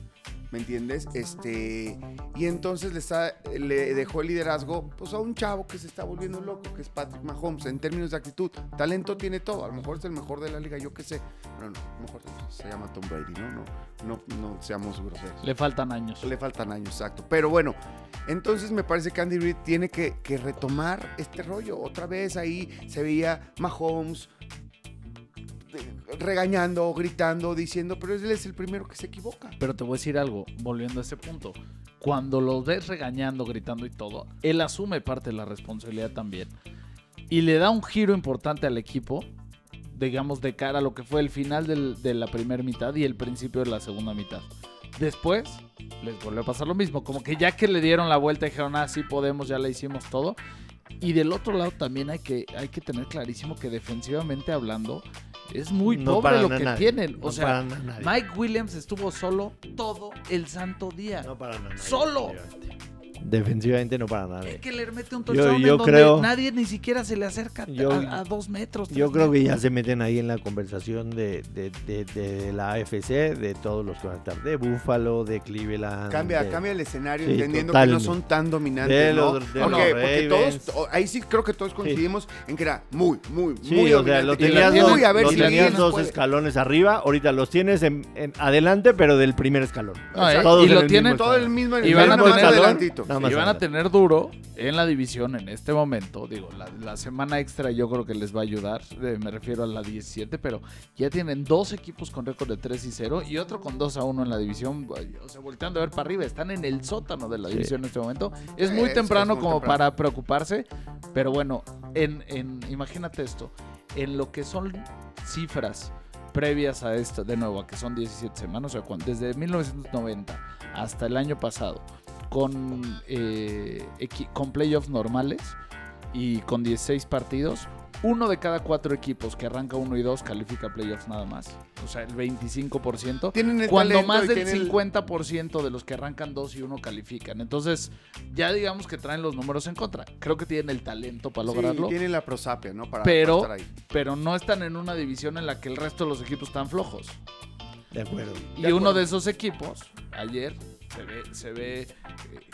¿Me entiendes? Este, y entonces le, está- le dejó el liderazgo pues, a un chavo que se está volviendo loco, que es Patrick Mahomes, en términos de actitud. Talento tiene todo, a lo mejor es el mejor de la liga, yo qué sé. Pero no, a lo mejor se llama Tom Brady, ¿no? No, no, no seamos groseros. Le faltan años. Le faltan años, exacto. Pero bueno, entonces me parece que Andy Reid tiene que, que retomar este rollo. Otra vez ahí se veía Mahomes regañando, gritando, diciendo, pero él es el primero que se equivoca. Pero te voy a decir algo, volviendo a ese punto. Cuando lo ves regañando, gritando y todo, él asume parte de la responsabilidad también. Y le da un giro importante al equipo, digamos, de cara a lo que fue el final de la primera mitad y el principio de la segunda mitad. Después, les volvió a pasar lo mismo. Como que ya que le dieron la vuelta, dijeron, ah, sí podemos, ya le hicimos todo. Y del otro lado también hay que, hay que tener clarísimo que defensivamente hablando, es muy No pobre lo que nadie, tienen. O no sea. Mike Williams estuvo solo todo el santo día. No para nada. Solo. Defensivamente no para nada. Es que le mete un Yo- touchdown yo en donde creo- nadie ni siquiera se le acerca Yo- a, a dos metros. Yo creo que ya se meten ahí en la conversación de, de, de- de la AFC, de todos los que van a estar, de Buffalo, de Cleveland. Cambia, de- cambia el escenario, Sí, entendiendo que no son tan dominantes, De ¿no? los- de ¿Por los qué? Porque todos, ahí sí creo que todos coincidimos en que era muy, muy, Sí, muy o sea, lo. Y tenías, dos, muy a ver lo si tenías dos puede- escalones arriba, ahorita los tienes en, en adelante, pero del primer escalón. No, eh, Todos y lo el tienen- mismo Todo el escalón. mismo Y van a adelantito. Nada más Y van a tener duro en la división en este momento. Digo, la, la semana extra yo creo que les va a ayudar. eh, me refiero a la 17, pero ya tienen dos equipos con récord de 3 y 0 y otro con 2 a 1 en la división. O sea, volteando a ver para arriba. Están en el sótano de la Sí. división en este momento. Es muy temprano es muy como temprano. para preocuparse. Pero bueno, en, en, imagínate esto. En lo que son cifras previas a esto, de nuevo, a que son 17 semanas, o sea, desde 1990 hasta el año pasado, con, eh, con playoffs normales y con 16 partidos, uno de cada cuatro equipos que arranca 1 y 2 califica playoffs nada más. O sea, el 25%. Tienen el Cuando más del tienen el- 50% de los que arrancan 2 y 1 califican. Entonces, ya digamos que traen los números en contra. Creo que tienen el talento para Sí, lograrlo. tienen la prosapia, ¿no? Para, Pero- para estar ahí. pero no están en una división en la que el resto de los equipos están flojos. De acuerdo. Y De uno de esos equipos, ayer, se ve, se ve eh,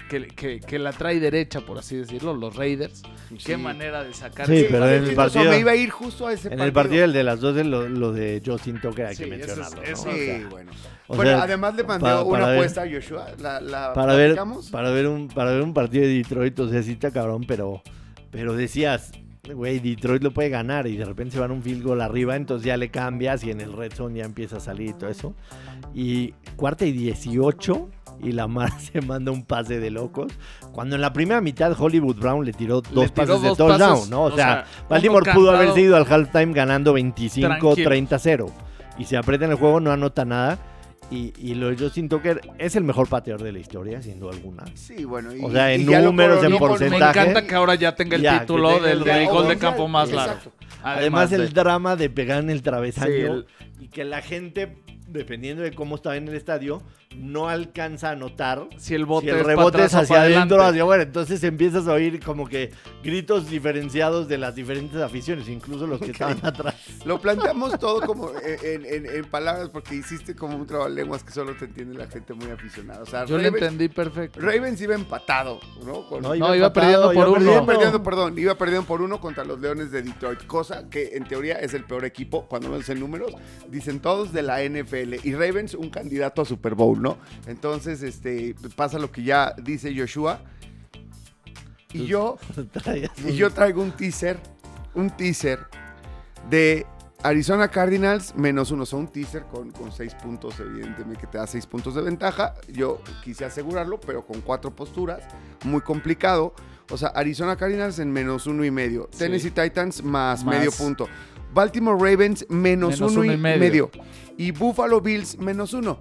que, que- que la trae derecha, por así decirlo, los Raiders. Qué manera de sacar Sí, pero en el partido- Me iba a ir justo a ese En el partido el de las dos, lo, lo de Justin Tucker hay Sí, que es- mencionarlo. ¿no? eso O Sí, sea, bueno. o bueno, sea, además le mandé para- una para ver- apuesta a Joshua. La, la para ver, para ver un para ver un partido de Detroit, o sea, sí está cabrón, pero pero decías, güey, Detroit lo puede ganar y de repente se van un field goal arriba, entonces ya le cambias y en el red zone ya empieza a salir y todo eso. Y cuarta y 18 y la Mar se manda un pase de locos. Cuando en la primera mitad Hollywood Brown le tiró dos tiró pases de dos touchdown, ¿no? O, o sea, sea, Baltimore pudo haber cantado. ido al halftime ganando 25-30-0 Tranquilo. y se aprieta en el juego, no anota nada. Y, y lo de Justin Tucker es el mejor pateador de la historia, sin duda alguna. Sí, bueno. Y, O sea, en números, en con- Me porcentaje. encanta que ahora ya tenga el Ya, que título tenga del, el del récord gol de campo más largo. Además, el drama de pegar en el travesaño Sí, el- y que la gente, dependiendo de cómo estaba en el estadio, no alcanza a notar si el bote si el rebote es hacia adentro o adelante. hacia afuera. Entonces empiezas a oír como que gritos diferenciados de las diferentes aficiones, incluso los que estaban atrás. Lo planteamos todo como en, en- en palabras porque hiciste como un trabalenguas que solo te entiende la gente muy aficionada. O sea, Yo lo entendí perfecto. Ravens iba empatado, ¿no? Con- No, No, iba empatado, perdiendo iba por uno. Iba perdiendo. perdiendo, perdón, iba perdiendo por uno contra los Leones de Detroit, cosa que en teoría es el peor equipo cuando vemos en números, dicen todos de la NFL y Ravens un candidato a Super Bowl, ¿no? Entonces, este, pasa lo que ya dice Joshua y yo y yo traigo un teaser, un teaser de Arizona Cardinals, menos uno. Son un teaser con, con seis puntos, evidentemente, que te da seis puntos de ventaja. Yo quise asegurarlo, pero con cuatro posturas. Muy complicado. O sea, Arizona Cardinals en menos uno y medio. Sí. Tennessee Titans más, Más. medio punto. Baltimore Ravens menos, Menos uno, uno y y medio. medio. Y Buffalo Bills menos uno.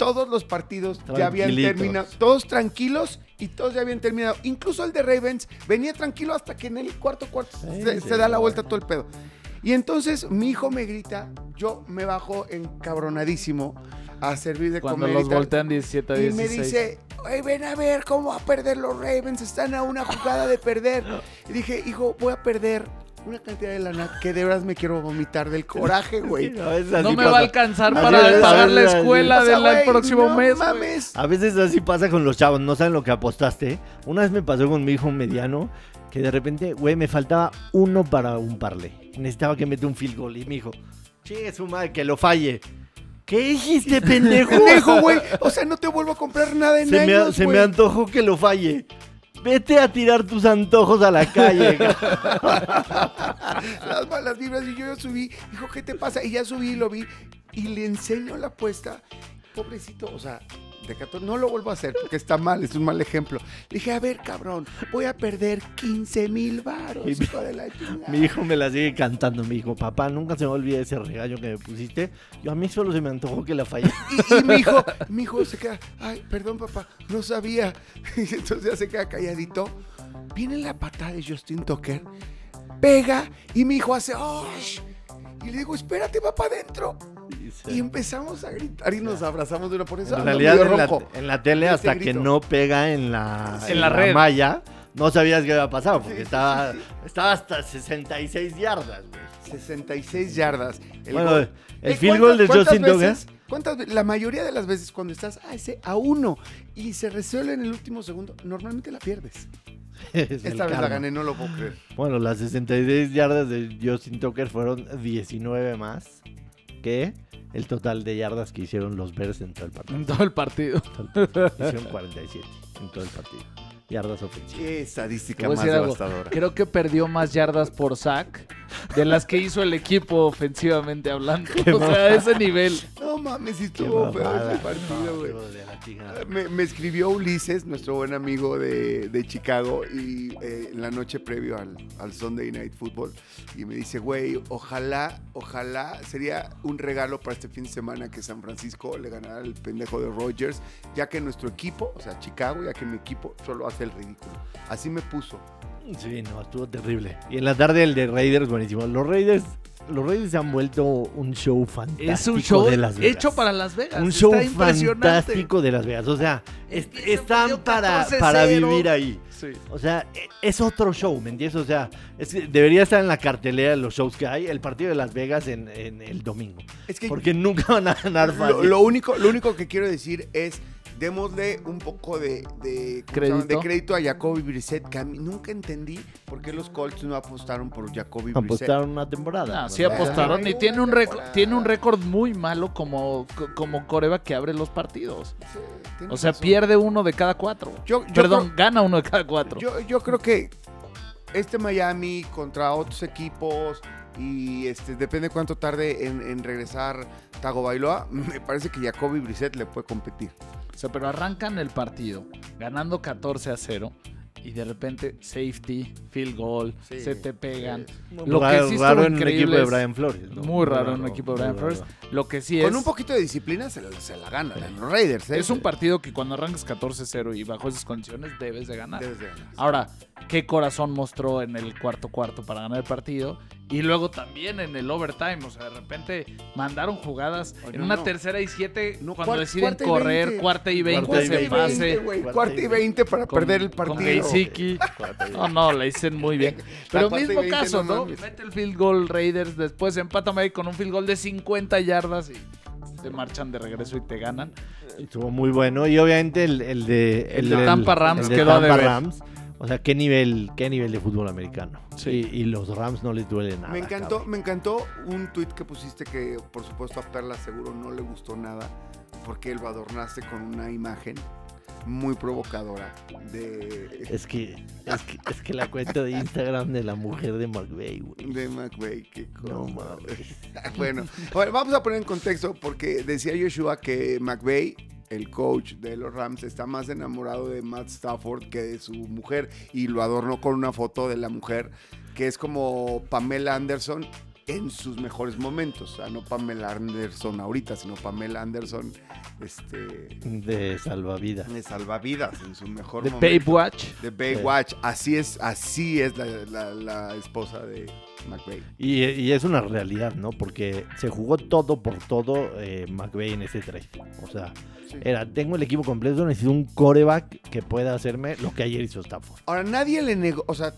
Todos los partidos ya habían terminado. Todos tranquilos y todos ya habían terminado. Incluso el de Ravens venía tranquilo hasta que en el cuarto cuarto Sí, se, sí, se da la vuelta todo el pedo. Y entonces mi hijo me grita, yo me bajo encabronadísimo a servir de Cuando comer. los y tal. voltean 17 a Y 16. me dice, "Oye, ven a ver cómo va a perder los Ravens, están a una jugada de perder. Y dije, hijo, voy a perder una cantidad de lana que de verdad me quiero vomitar del coraje, güey. No me pasa. va a alcanzar Así para pagar la escuela del próximo no mes. mames. A veces así pasa con los chavos, no saben lo que apostaste. Una vez me pasó con mi hijo mediano que de repente, güey, me faltaba uno para un parle. Necesitaba que mete un field goal y mi hijo, che, su madre, que lo falle. ¿Qué dijiste, pendejo? Pendejo, güey. O sea, no te vuelvo a comprar nada en se me, años, se me antojó que lo falle. Vete a tirar tus antojos a la calle. las malas vibras y yo ya subí, dijo, ¿qué te pasa? Y ya subí y lo vi y le enseño la apuesta. Pobrecito, o sea, de 14, no lo vuelvo a hacer porque está mal, es un mal ejemplo. Le dije, a ver, cabrón, voy a perder 15 mil varos, Y mi- hijo de la mi hijo me la sigue cantando. Me dijo, papá, nunca se me olvide ese regaño que me pusiste. Yo a mí solo se me antojó que la falle. Y, y mi hijo, mi hijo se queda, ay, perdón papá, no sabía. Y entonces ya se queda calladito. Viene la patada de Justin Tucker, pega y mi hijo hace, ¡oh! Y le digo, espérate, va para adentro. Y empezamos a gritar y nos abrazamos de una por eso. En realidad, en la, en la tele, Ese hasta que grito. no pega en la, En la red. malla, no sabías qué había pasado, porque Sí, sí, estaba, sí, estaba hasta 66 yardas, güey. 66 yardas. El Bueno, gol. el field goal de ¿cuántas- Justin veces- ¿Cuántas La mayoría de las veces cuando estás a ese a uno y se resuelve en el último segundo, normalmente la pierdes. Es Esta vez la karma. gané, no lo puedo creer. Bueno, las 66 yardas de Justin Tucker fueron 19 más que el total de yardas que hicieron los Bears en todo el partido. En todo el partido. Hicieron 47 en todo el partido. Yardas ofensivas. Qué estadística más devastadora. Creo que perdió más yardas por sack de las que hizo el equipo ofensivamente hablando. O sea, a ese nivel. No mames, Qué estuvo feo ese partido, güey. No, chingada. Me, me escribió Ulises, nuestro buen amigo de, de Chicago, y eh, en la noche previo al, al Sunday Night Football, y me dice, güey, ojalá, ojalá sería un regalo para este fin de semana que San Francisco le ganara al pendejo de Rogers, ya que nuestro equipo, o sea, Chicago, ya que mi equipo solo hace el ridículo. Así me puso. Sí, no, estuvo terrible. Y en la tarde el de Raiders, buenísimo. Los Raiders, los Raiders se han vuelto un show fantástico Es un show de Las Vegas. hecho para Las Vegas. un Está show impresionante. fantástico de Las Vegas. O sea, es- están para, 14-0. para vivir ahí. Sí. O sea, e- es otro show, ¿me entiendes? O sea, es debería estar en la cartelera de los shows que hay, el partido de Las Vegas en, en el domingo. Es que Porque nunca van a ganar fácil. Lo, lo único, lo único que quiero decir es démosle un poco de, de. ¿Crédito? de crédito a Jacoby Brissett, que a mí nunca entendí por qué los Colts no apostaron por Jacoby Brissett. Apostaron una temporada. No, sí apostaron y tiene un récord, tiene un récord muy malo como, como coreba que abre los partidos. Sí, O sea, razón. pierde uno de cada cuatro. Yo- yo Perdón, gana uno de cada cuatro. Yo, yo creo que este Miami contra otros equipos y este depende cuánto tarde en, en regresar Tago Bailoa, me parece que Jacoby Brissett le puede competir. O sea, pero arrancan el partido ganando 14 a 0 y de repente safety, field goal, Sí, se te pegan. sí. Lo raro, que sí raro en un equipo de Brian Flores. ¿no? Muy raro en un equipo de Brian Flores. Lo que sí Con es un poquito de disciplina se la, se la ganan los Raiders. ¿eh? es un partido que cuando arrancas 14-0 y bajo esas condiciones debes de ganar. Debes de ganar. Ahora, qué corazón mostró en el cuarto cuarto para ganar el partido. Y luego también en el overtime. O sea, de repente mandaron jugadas en no, una no. tercera y siete No, cuando deciden cuarta correr, 20. cuarta y veinte, Cuarta y se 20, pase. güey, Cuarta y 20 para con- perder el Con partido. Gesicki. No, no, la dicen muy bien. Pero mismo 20, caso, no. Mete el field goal Raiders, después empátame ahí con un field goal de 50 yardas y se marchan de regreso y te ganan. Estuvo muy bueno. Y obviamente el, el de, El de Tampa Rams el de quedó a Tampa deber. Rams. O sea, qué nivel, qué nivel de fútbol americano. Sí. Y, y los Rams no les duele nada. Me encantó, cabrón. me encantó un tweet que pusiste que por supuesto a Perla seguro no le gustó nada porque lo adornaste con una imagen muy provocadora de, Es que, es que, es que la cuenta de Instagram de la mujer de McVeigh, güey. de McVay. Qué No cosa. mames. bueno, vamos a poner en contexto porque decía Joshua que McVay, el coach de los Rams, está más enamorado de Matt Stafford que de su mujer y lo adornó con una foto de la mujer que es como Pamela Anderson en sus mejores momentos. O sea, no Pamela Anderson ahorita, sino Pamela Anderson este, De salvavidas. de salvavidas en su mejor De momento. Baywatch. De Baywatch. Así es, así es la, la- la esposa de McVay. Y, y es una realidad, ¿no? Porque se jugó todo por todo eh, McVeigh en ese trade. O sea, Sí. era, tengo el equipo completo, necesito un coreback que pueda hacerme lo que ayer hizo Stafford. Ahora, nadie le negó, o sea,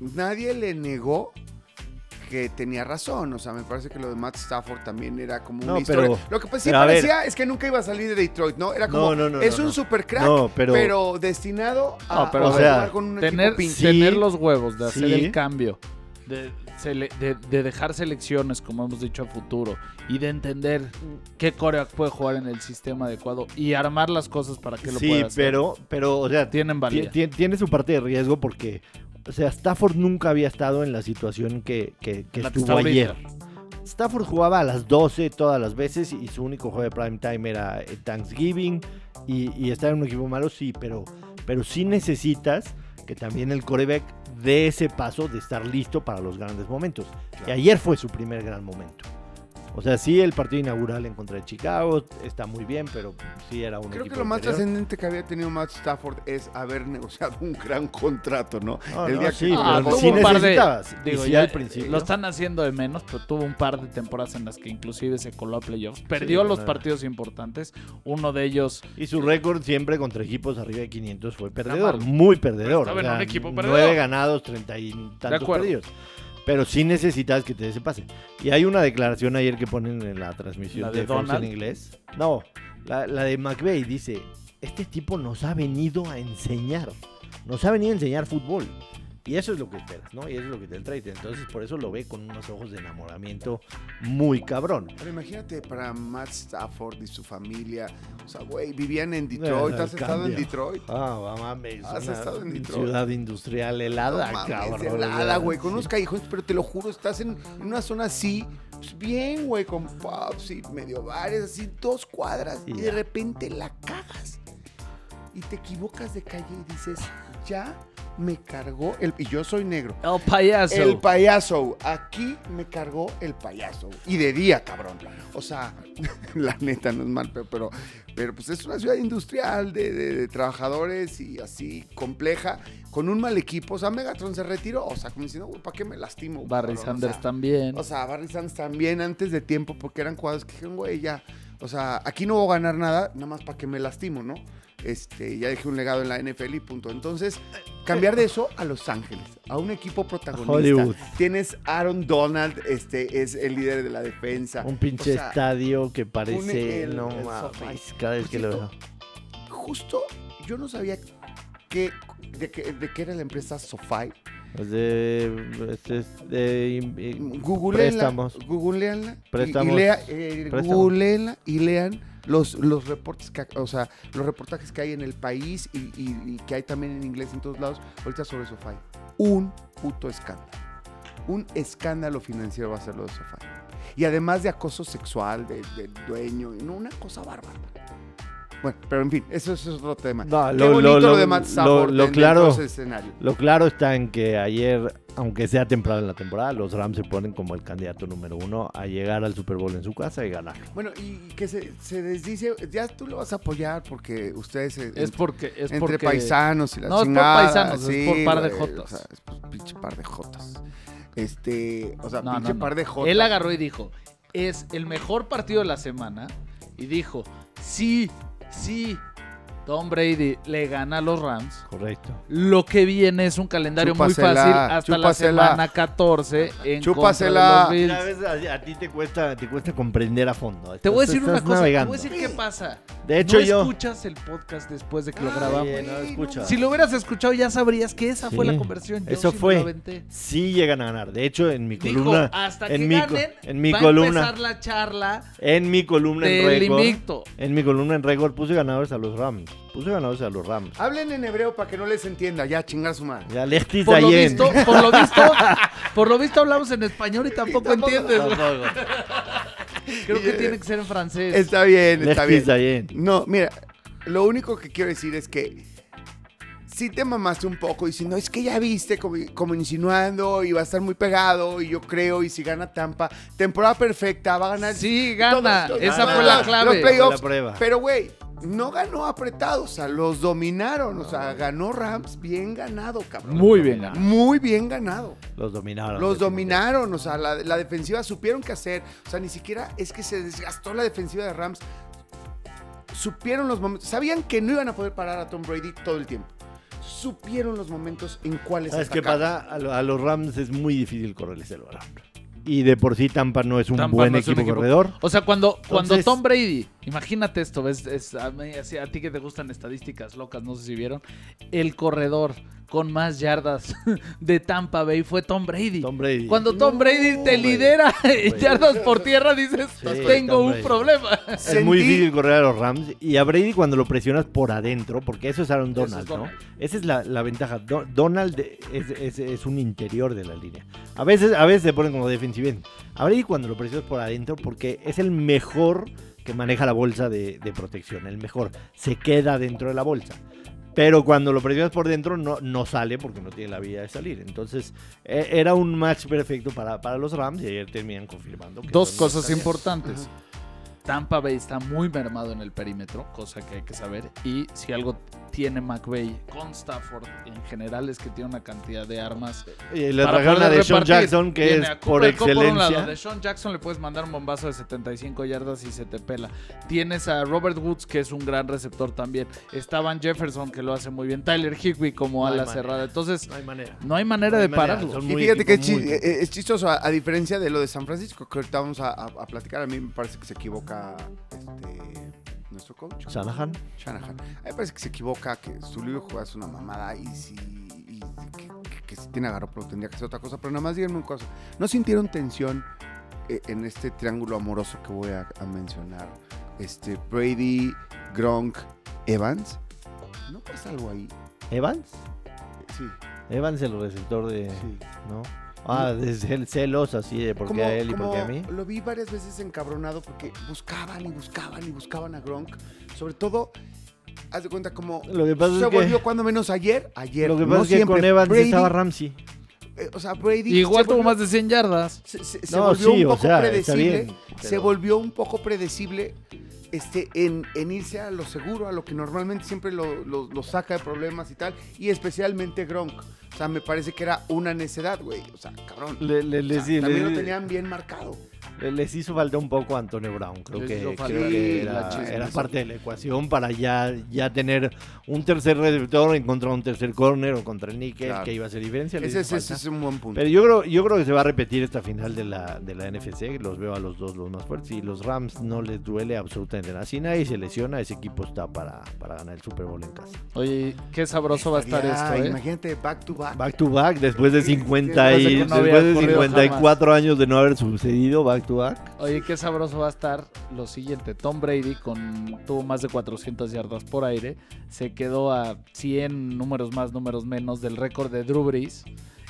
nadie le negó que tenía razón. O sea, me parece que lo de Matt Stafford también era como una No, historia. pero- lo que pues, sí pero a ver. parecía es que nunca iba a salir de Detroit, ¿no? Era como, No, no, no, es no, un no. super crack, No, pero, pero- destinado a, No, pero, a o sea, jugar con un Tener, equipo. Sí. tener los huevos de hacer Sí. el cambio, de, sele- de- de dejar selecciones, como hemos dicho, a futuro, y de entender qué coreback puede jugar en el sistema adecuado y armar las cosas para que lo Sí, pueda hacer. pero, pero, o sea, Tienen ti- valía. ti- tiene su parte de riesgo porque, o sea, Stafford nunca había estado en la situación que, que- que estuvo ayer. Stafford jugaba a las 12 todas las veces y su único juego de prime time era eh, Thanksgiving y, y estar en un equipo malo, sí, pero, pero sí necesitas que también el coreback dé ese paso de estar listo para los grandes momentos. Y ayer fue su primer gran momento. O sea, sí, el partido inaugural en contra de Chicago está muy bien, pero sí era un Creo que equipo lo más trascendente que había tenido Matt Stafford es haber negociado un gran contrato, ¿no? No, el no, día sí, que Ah, pero sí un par de- necesitabas. Digo, sí ya al principio. lo están haciendo de menos, pero tuvo un par de temporadas en las que inclusive se coló a playoffs. Perdió Sí, los partidos importantes. Uno de ellos Y su récord siempre contra equipos arriba de 500 fue perdedor, muy perdedor. Estaba o en sea, un equipo Nueve perdedor. ganados, treinta y tantos acuerdo. perdidos. Pero sí necesitas que te dé ese pase. Y hay una declaración ayer que ponen en la transmisión ¿La de, de Fox en inglés. No, la, la de McVeigh dice, este tipo nos ha venido a enseñar. Nos ha venido a enseñar fútbol. Y eso es lo que esperas, ¿no? Y eso es lo que te el trade. Entonces, por eso lo ve con unos ojos de enamoramiento muy cabrón. Pero imagínate para Matt Stafford y su familia. O sea, güey, vivían en Detroit. ¿Has estado en. Detroit? Ah, mames. ¿Has una estado en Detroit? ciudad industrial helada, No mames, cabrón. helada, güey, con sí. unos callejones, pero te lo juro, estás en, una zona así, pues bien, güey, con pubs y medio bares, así, dos cuadras, Y y, de repente la cagas. Y te equivocas de calle y dices, ya me cargó el... Y yo soy negro. el payaso. El payaso, aquí me cargó el payaso. Y de día, cabrón. O sea, la neta no es mal, pero, pero, pero, pues es una ciudad industrial de, de- de trabajadores y así compleja, con un mal equipo. O sea, Megatron se retiró. O sea, como diciendo, güey, ¿para qué me lastimo? Barry cabrón? O Sanders sea, también. O sea, Barry Sanders también antes de tiempo, porque eran jugadores que dijeron, güey, ya. O sea, aquí no voy a ganar nada, nada más para que me lastimo, ¿no? Este, ya dejé un legado en la NFL y punto. Entonces, cambiar de eso a Los Ángeles, a un equipo protagonista. Hollywood. Tienes Aaron Donald, este, es el líder de la defensa. Un pinche O sea, estadio que parece. el- no mames. Cada vez que lo veo. Justo, yo no sabía que, de, qué, de qué era la empresa SoFi. De. De. eh, Googleenla, Préstamos. googleenla y- y, lea, eh, googleenla y lean los, los reportes que, o sea, los reportajes que hay en el país y, y- y que hay también en inglés en todos lados ahorita sobre SoFi. Un puto escándalo. Un escándalo financiero va a ser lo de SoFi. Y además de acoso sexual del dueño, no, una cosa bárbara. Bueno, pero en fin, eso, eso es otro tema. No, Qué lo- bonito lo- lo, lo- de Matt lo- Stafford lo en- claro- ese escenario. Lo claro está en que ayer, aunque sea temprano en la temporada, los Rams se ponen como el candidato número uno a llegar al Super Bowl en su casa y ganar. Bueno, y que se, se desdice, ya tú lo vas a apoyar porque ustedes eh, es porque. Es entre porque paisanos y la No, es por paisanos, es sí, por par de jotas. O sea, es por pinche par de jotas. Este, o sea, No, pinche no, no. par de jotas. Él agarró y dijo: Es el mejor partido de la semana. Y dijo: Sí, sí. Tom Brady le gana a los Rams. Correcto. Lo que viene es un calendario Chúpasela, muy fácil hasta chúpasela. la semana 14 en Chúpasela. contra de los A, Bills. a, a ti te cuesta, te cuesta comprender a fondo. Te voy a decir una cosa, te voy a decir qué pasa. De hecho, no yo. escuchas el podcast después de que lo Ay, grabamos. No güey, escucha. Si lo hubieras escuchado ya sabrías que esa fue la conversión. Yo eso sí fue. Sí llegan a ganar. De hecho, en mi Dijo, columna. hasta en que mi ganen, en mi va columna. a empezar la charla En mi columna en del récord. invicto. En mi columna en récord puse ganadores a los Rams. Ganados a los Rams. Hablen en hebreo para que no les entienda. Ya, chingar su madre. Ya, Lechtis Por lo visto, por lo visto, por lo visto hablamos en español y tampoco tampoco- entiendes. Tampoco. Creo que tiene que ser en francés. Está bien, está bien. No, mira, lo único que quiero decir es que sí te mamaste un poco diciendo, es que ya viste como, como insinuando y va a estar muy pegado y yo creo y si gana Tampa, temporada perfecta, va a ganar. Sí, gana. todos- Esa gana. fue la los clave. playoffs. Fue la prueba. Pero güey, no ganó apretado, o sea, los dominaron, o sea, ganó Rams bien ganado, cabrón. Muy bien ganado. Muy bien ganado. Los dominaron. Los dominaron, o sea, la, la defensiva supieron qué hacer. O sea, ni siquiera es que se desgastó la defensiva de Rams. Supieron los momentos. Sabían que no iban a poder parar a Tom Brady todo el tiempo. Supieron los momentos en cuales ¿Sabes qué atacar. pasa? A, lo- a los Rams es muy difícil correrles el balón. Y de por sí Tampa no es un Tampa buen no es un equipo, corredor. O sea, cuando, cuando Tom Brady, imagínate esto, ves, es, a, mí, así, a ti que te gustan estadísticas locas, no sé si vieron, el corredor con más yardas de Tampa Bay fue Tom Brady. Tom Brady. Cuando Tom No, Brady te lidera en yardas por tierra, dices, Sí, tengo un Brady. problema. Es muy difícil correr a los Rams. Y a Brady cuando lo presionas por adentro, porque eso es Aaron Eso es Donald, ¿no? Donald. Esa es la, la ventaja. Do- Donald es, es- es un interior de la línea. A veces, a veces se ponen como defensivo. A Brady cuando lo presionas por adentro, porque es el mejor que maneja la bolsa de, de protección. El mejor. Se queda dentro de la bolsa. Pero cuando lo presionas por dentro no, no sale porque no tiene la vía de salir. Entonces e- era un match perfecto para, para los Rams y ayer terminan confirmando. que Dos cosas importantes. Tampa Bay está muy mermado en el perímetro, cosa que hay que saber. Y si algo tiene McVay con Stafford en general es que tiene una cantidad de armas Y le para trajeron a poder Deshaun repartir. Jackson, que Tiene es a por Cooper Kupp un lado. excelencia. De Sean Jackson le puedes mandar un bombazo de 75 yardas y se te pela. Tienes a Robert Woods, que es un gran receptor también. Está Van Jefferson, que lo hace muy bien. Tyler Higby como No ala manera. cerrada. Entonces, No hay manera. no hay manera No de manera, pararlo. Y fíjate que es, equipo, chi- muy- eh, es chistoso, a, a diferencia de lo de San Francisco, que ahorita vamos a, a- a platicar, a mí me parece que se equivoca este, nuestro coach. Shanahan. Shanahan. A mí me parece que se equivoca, que su libro juega es una mamada y si, y que, que- que si tiene a Garoppolo tendría que ser otra cosa. Pero nada más díganme una cosa. ¿No sintieron tensión eh, en este triángulo amoroso que voy a, a mencionar? Este, Brady, Gronk, Evans. ¿No pasa algo ahí? ¿Evans? Sí, Evans el receptor de... sí. ¿No? Ah, desde el celos así de por qué a él y por qué a mí. Lo vi varias veces encabronado porque buscaban y buscaban y buscaban a Gronk. Sobre todo, haz de cuenta como Lo que pasa se es que... volvió cuando menos ayer. Ayer. Lo que no pasa es que siempre. con Evans Brady, estaba Ramsey. eh, o sea, Brady. Igual se tuvo volvió- más de 100 yardas. Se, se- se No, volvió sí, un o poco sea, está predecible. bien, Se volvió un poco predecible este, en, en irse a lo seguro, a lo que normalmente siempre lo, lo- lo saca de problemas y tal. Y especialmente Gronk. O sea, me parece que era una necedad, güey. O sea, cabrón. Le- le- O sea, también le- lo tenían bien marcado. Le- les hizo falta un poco a Antonio Brown. Creo Les que, creo que era, parte de la ecuación para ya, ya tener un tercer receptor en contra de un tercer corner o contra el níquel Claro. que iba a hacer diferencia. Ese, es un buen punto. Pero yo creo, yo creo que se va a repetir esta final de la, de la NFC. Los veo a los dos los más fuertes. Y los Rams no les duele absolutamente nada. Si nadie se lesiona, ese equipo está para, para ganar el Super Bowl en casa. Oye, qué sabroso va a estar Ya, esto, ¿eh? Imagínate, back to back. Back to back, después de 50 Después de y, después de ocurrido 54 años de no haber sucedido, Oye, qué sabroso va a estar lo siguiente. Tom Brady con tuvo más de 400 yardas por aire. Se quedó a 100 números más, números menos del récord de Drew Brees.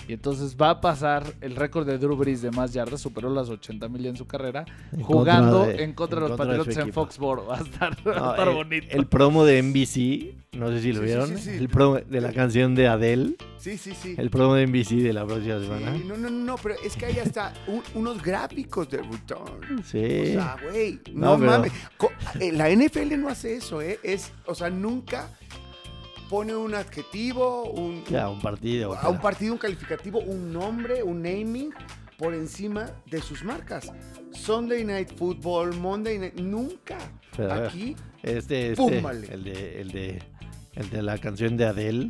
Y entonces va a pasar el récord de Drew Brees de más yardas, superó las 80 mil en su carrera, En jugando contra de- en contra de los Patriots en. Foxboro. Va a estar, va a No, estar el, bonito. el promo de NBC, no sé si lo Sí, vieron, sí, sí. el promo de la canción de Adele, Sí, sí, sí. el promo de NBC de la próxima Sí, semana. no, no, no, pero es que hay hasta un- unos gráficos de return. Sí. O sea, güey, No, no, pero- mames. Eh, La NFL no hace eso, ¿eh? Es, o sea, nunca pone un adjetivo, un, ya, un partido. a un partido, un calificativo, un nombre, un naming por encima de sus marcas. Sunday Night Football, Monday Night, nunca. Pero, Aquí, Este, este, el de, el de, el de la canción de Adele,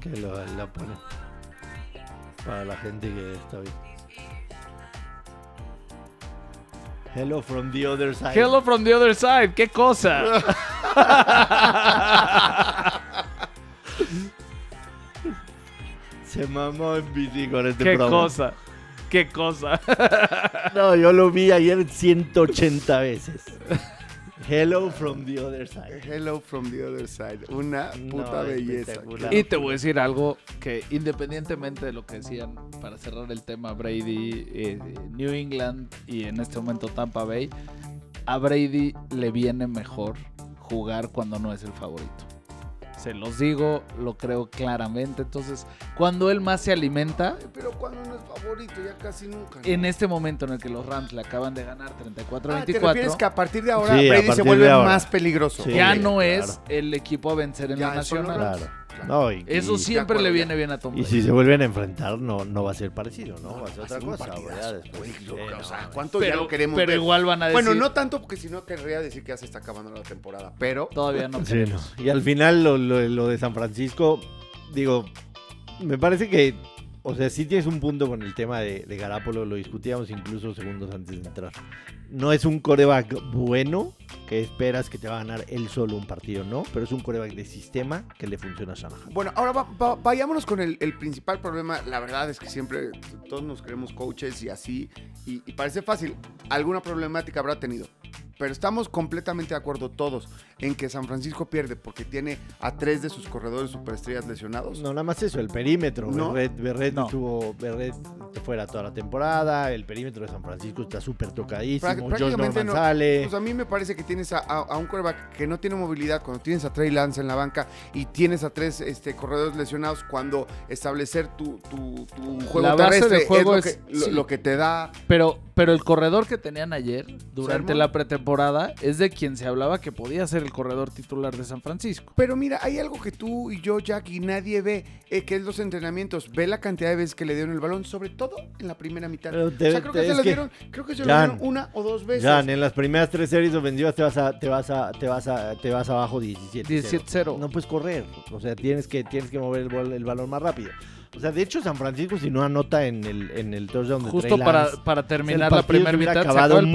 que lo, lo pone para la gente que está bien. Hello from the other side. Hello from the other side, qué cosa. Se mamó en bici con este qué cosa. Qué cosa. No, yo lo vi ayer 180 veces. Hello from the other side. Hello from the other side. Una puta No, belleza. Y te voy a decir algo que independientemente de lo que decían para cerrar el tema Brady, eh, New England y en este momento Tampa Bay, a Brady le viene mejor jugar cuando no es el favorito. Se los digo, lo creo claramente. Entonces, cuando él más se alimenta, Pero cuando no es favorito, ya casi nunca. ¿no? en este momento en el que los Rams le acaban de ganar Ah, ¿Te 34-24, refieres que a partir de ahora Sí, Brady se vuelve más peligroso? Sí. ya no claro. es el equipo a vencer en Ya, la nacional. Claro. No, y, Eso y- siempre le viene bien a Tom Y si se vuelven a enfrentar, no, no va a ser parecido, ¿no? va a ser Va a otra cosa. después. Sí, no, o sea, no. ¿cuánto ya pero, lo queremos pero ver? igual van a decir... Bueno, no tanto porque si no querría decir que ya se está acabando la temporada, pero Todavía no. Sí, no. Y al final lo, lo- lo de San Francisco, digo, me parece que, o sea, sí tienes un punto con el tema de, de Garapolo, lo discutíamos incluso segundos antes de entrar. No es un coreback bueno que esperas que te va a ganar él solo un partido, ¿no? Pero es un coreback de sistema que le funciona a Shanahan. Bueno, ahora va- va- vayámonos con el, el principal problema. La verdad es que siempre todos nos creemos coaches y así, y, y parece fácil. Alguna problemática habrá tenido. Pero estamos completamente de acuerdo todos en que San Francisco pierde porque tiene a tres de sus corredores superestrellas lesionados. No, nada más eso, el perímetro. ¿No? Berret, Berret No. estuvo Berret fuera toda la temporada, el perímetro de San Francisco está súper tocadísimo, prácticamente no. sale. Pues a mí me parece que tienes a, a- a un quarterback que no tiene movilidad, cuando tienes a Trey Lance en la banca y tienes a tres este, corredores lesionados, cuando establecer tu, tu- tu juego La base terrestre del juego es, lo, es- que, lo- sí. lo que te da. Pero, pero el corredor que tenían ayer, durante Sermon. la pretemporada, es de quien se hablaba que podía ser el corredor titular de San Francisco. Pero mira, hay algo que tú y yo, Jack, y nadie ve, eh, que es los entrenamientos. Ve la cantidad de veces que le dieron el balón, sobre todo en la primera mitad. Pero o sea, creo que se lo que- dieron, creo que se lo dieron una o dos veces. Jan, en las primeras tres series ofensivas te vas a, te vas a, te vas a, te vas abajo 17. 17-0. No puedes correr. O sea, tienes que, tienes que mover el, bol- el balón más rápido. O sea, de hecho, San Francisco, si no anota en el, en el touchdown de Justo Trey para, para terminar la primera mitad, acabado ahí.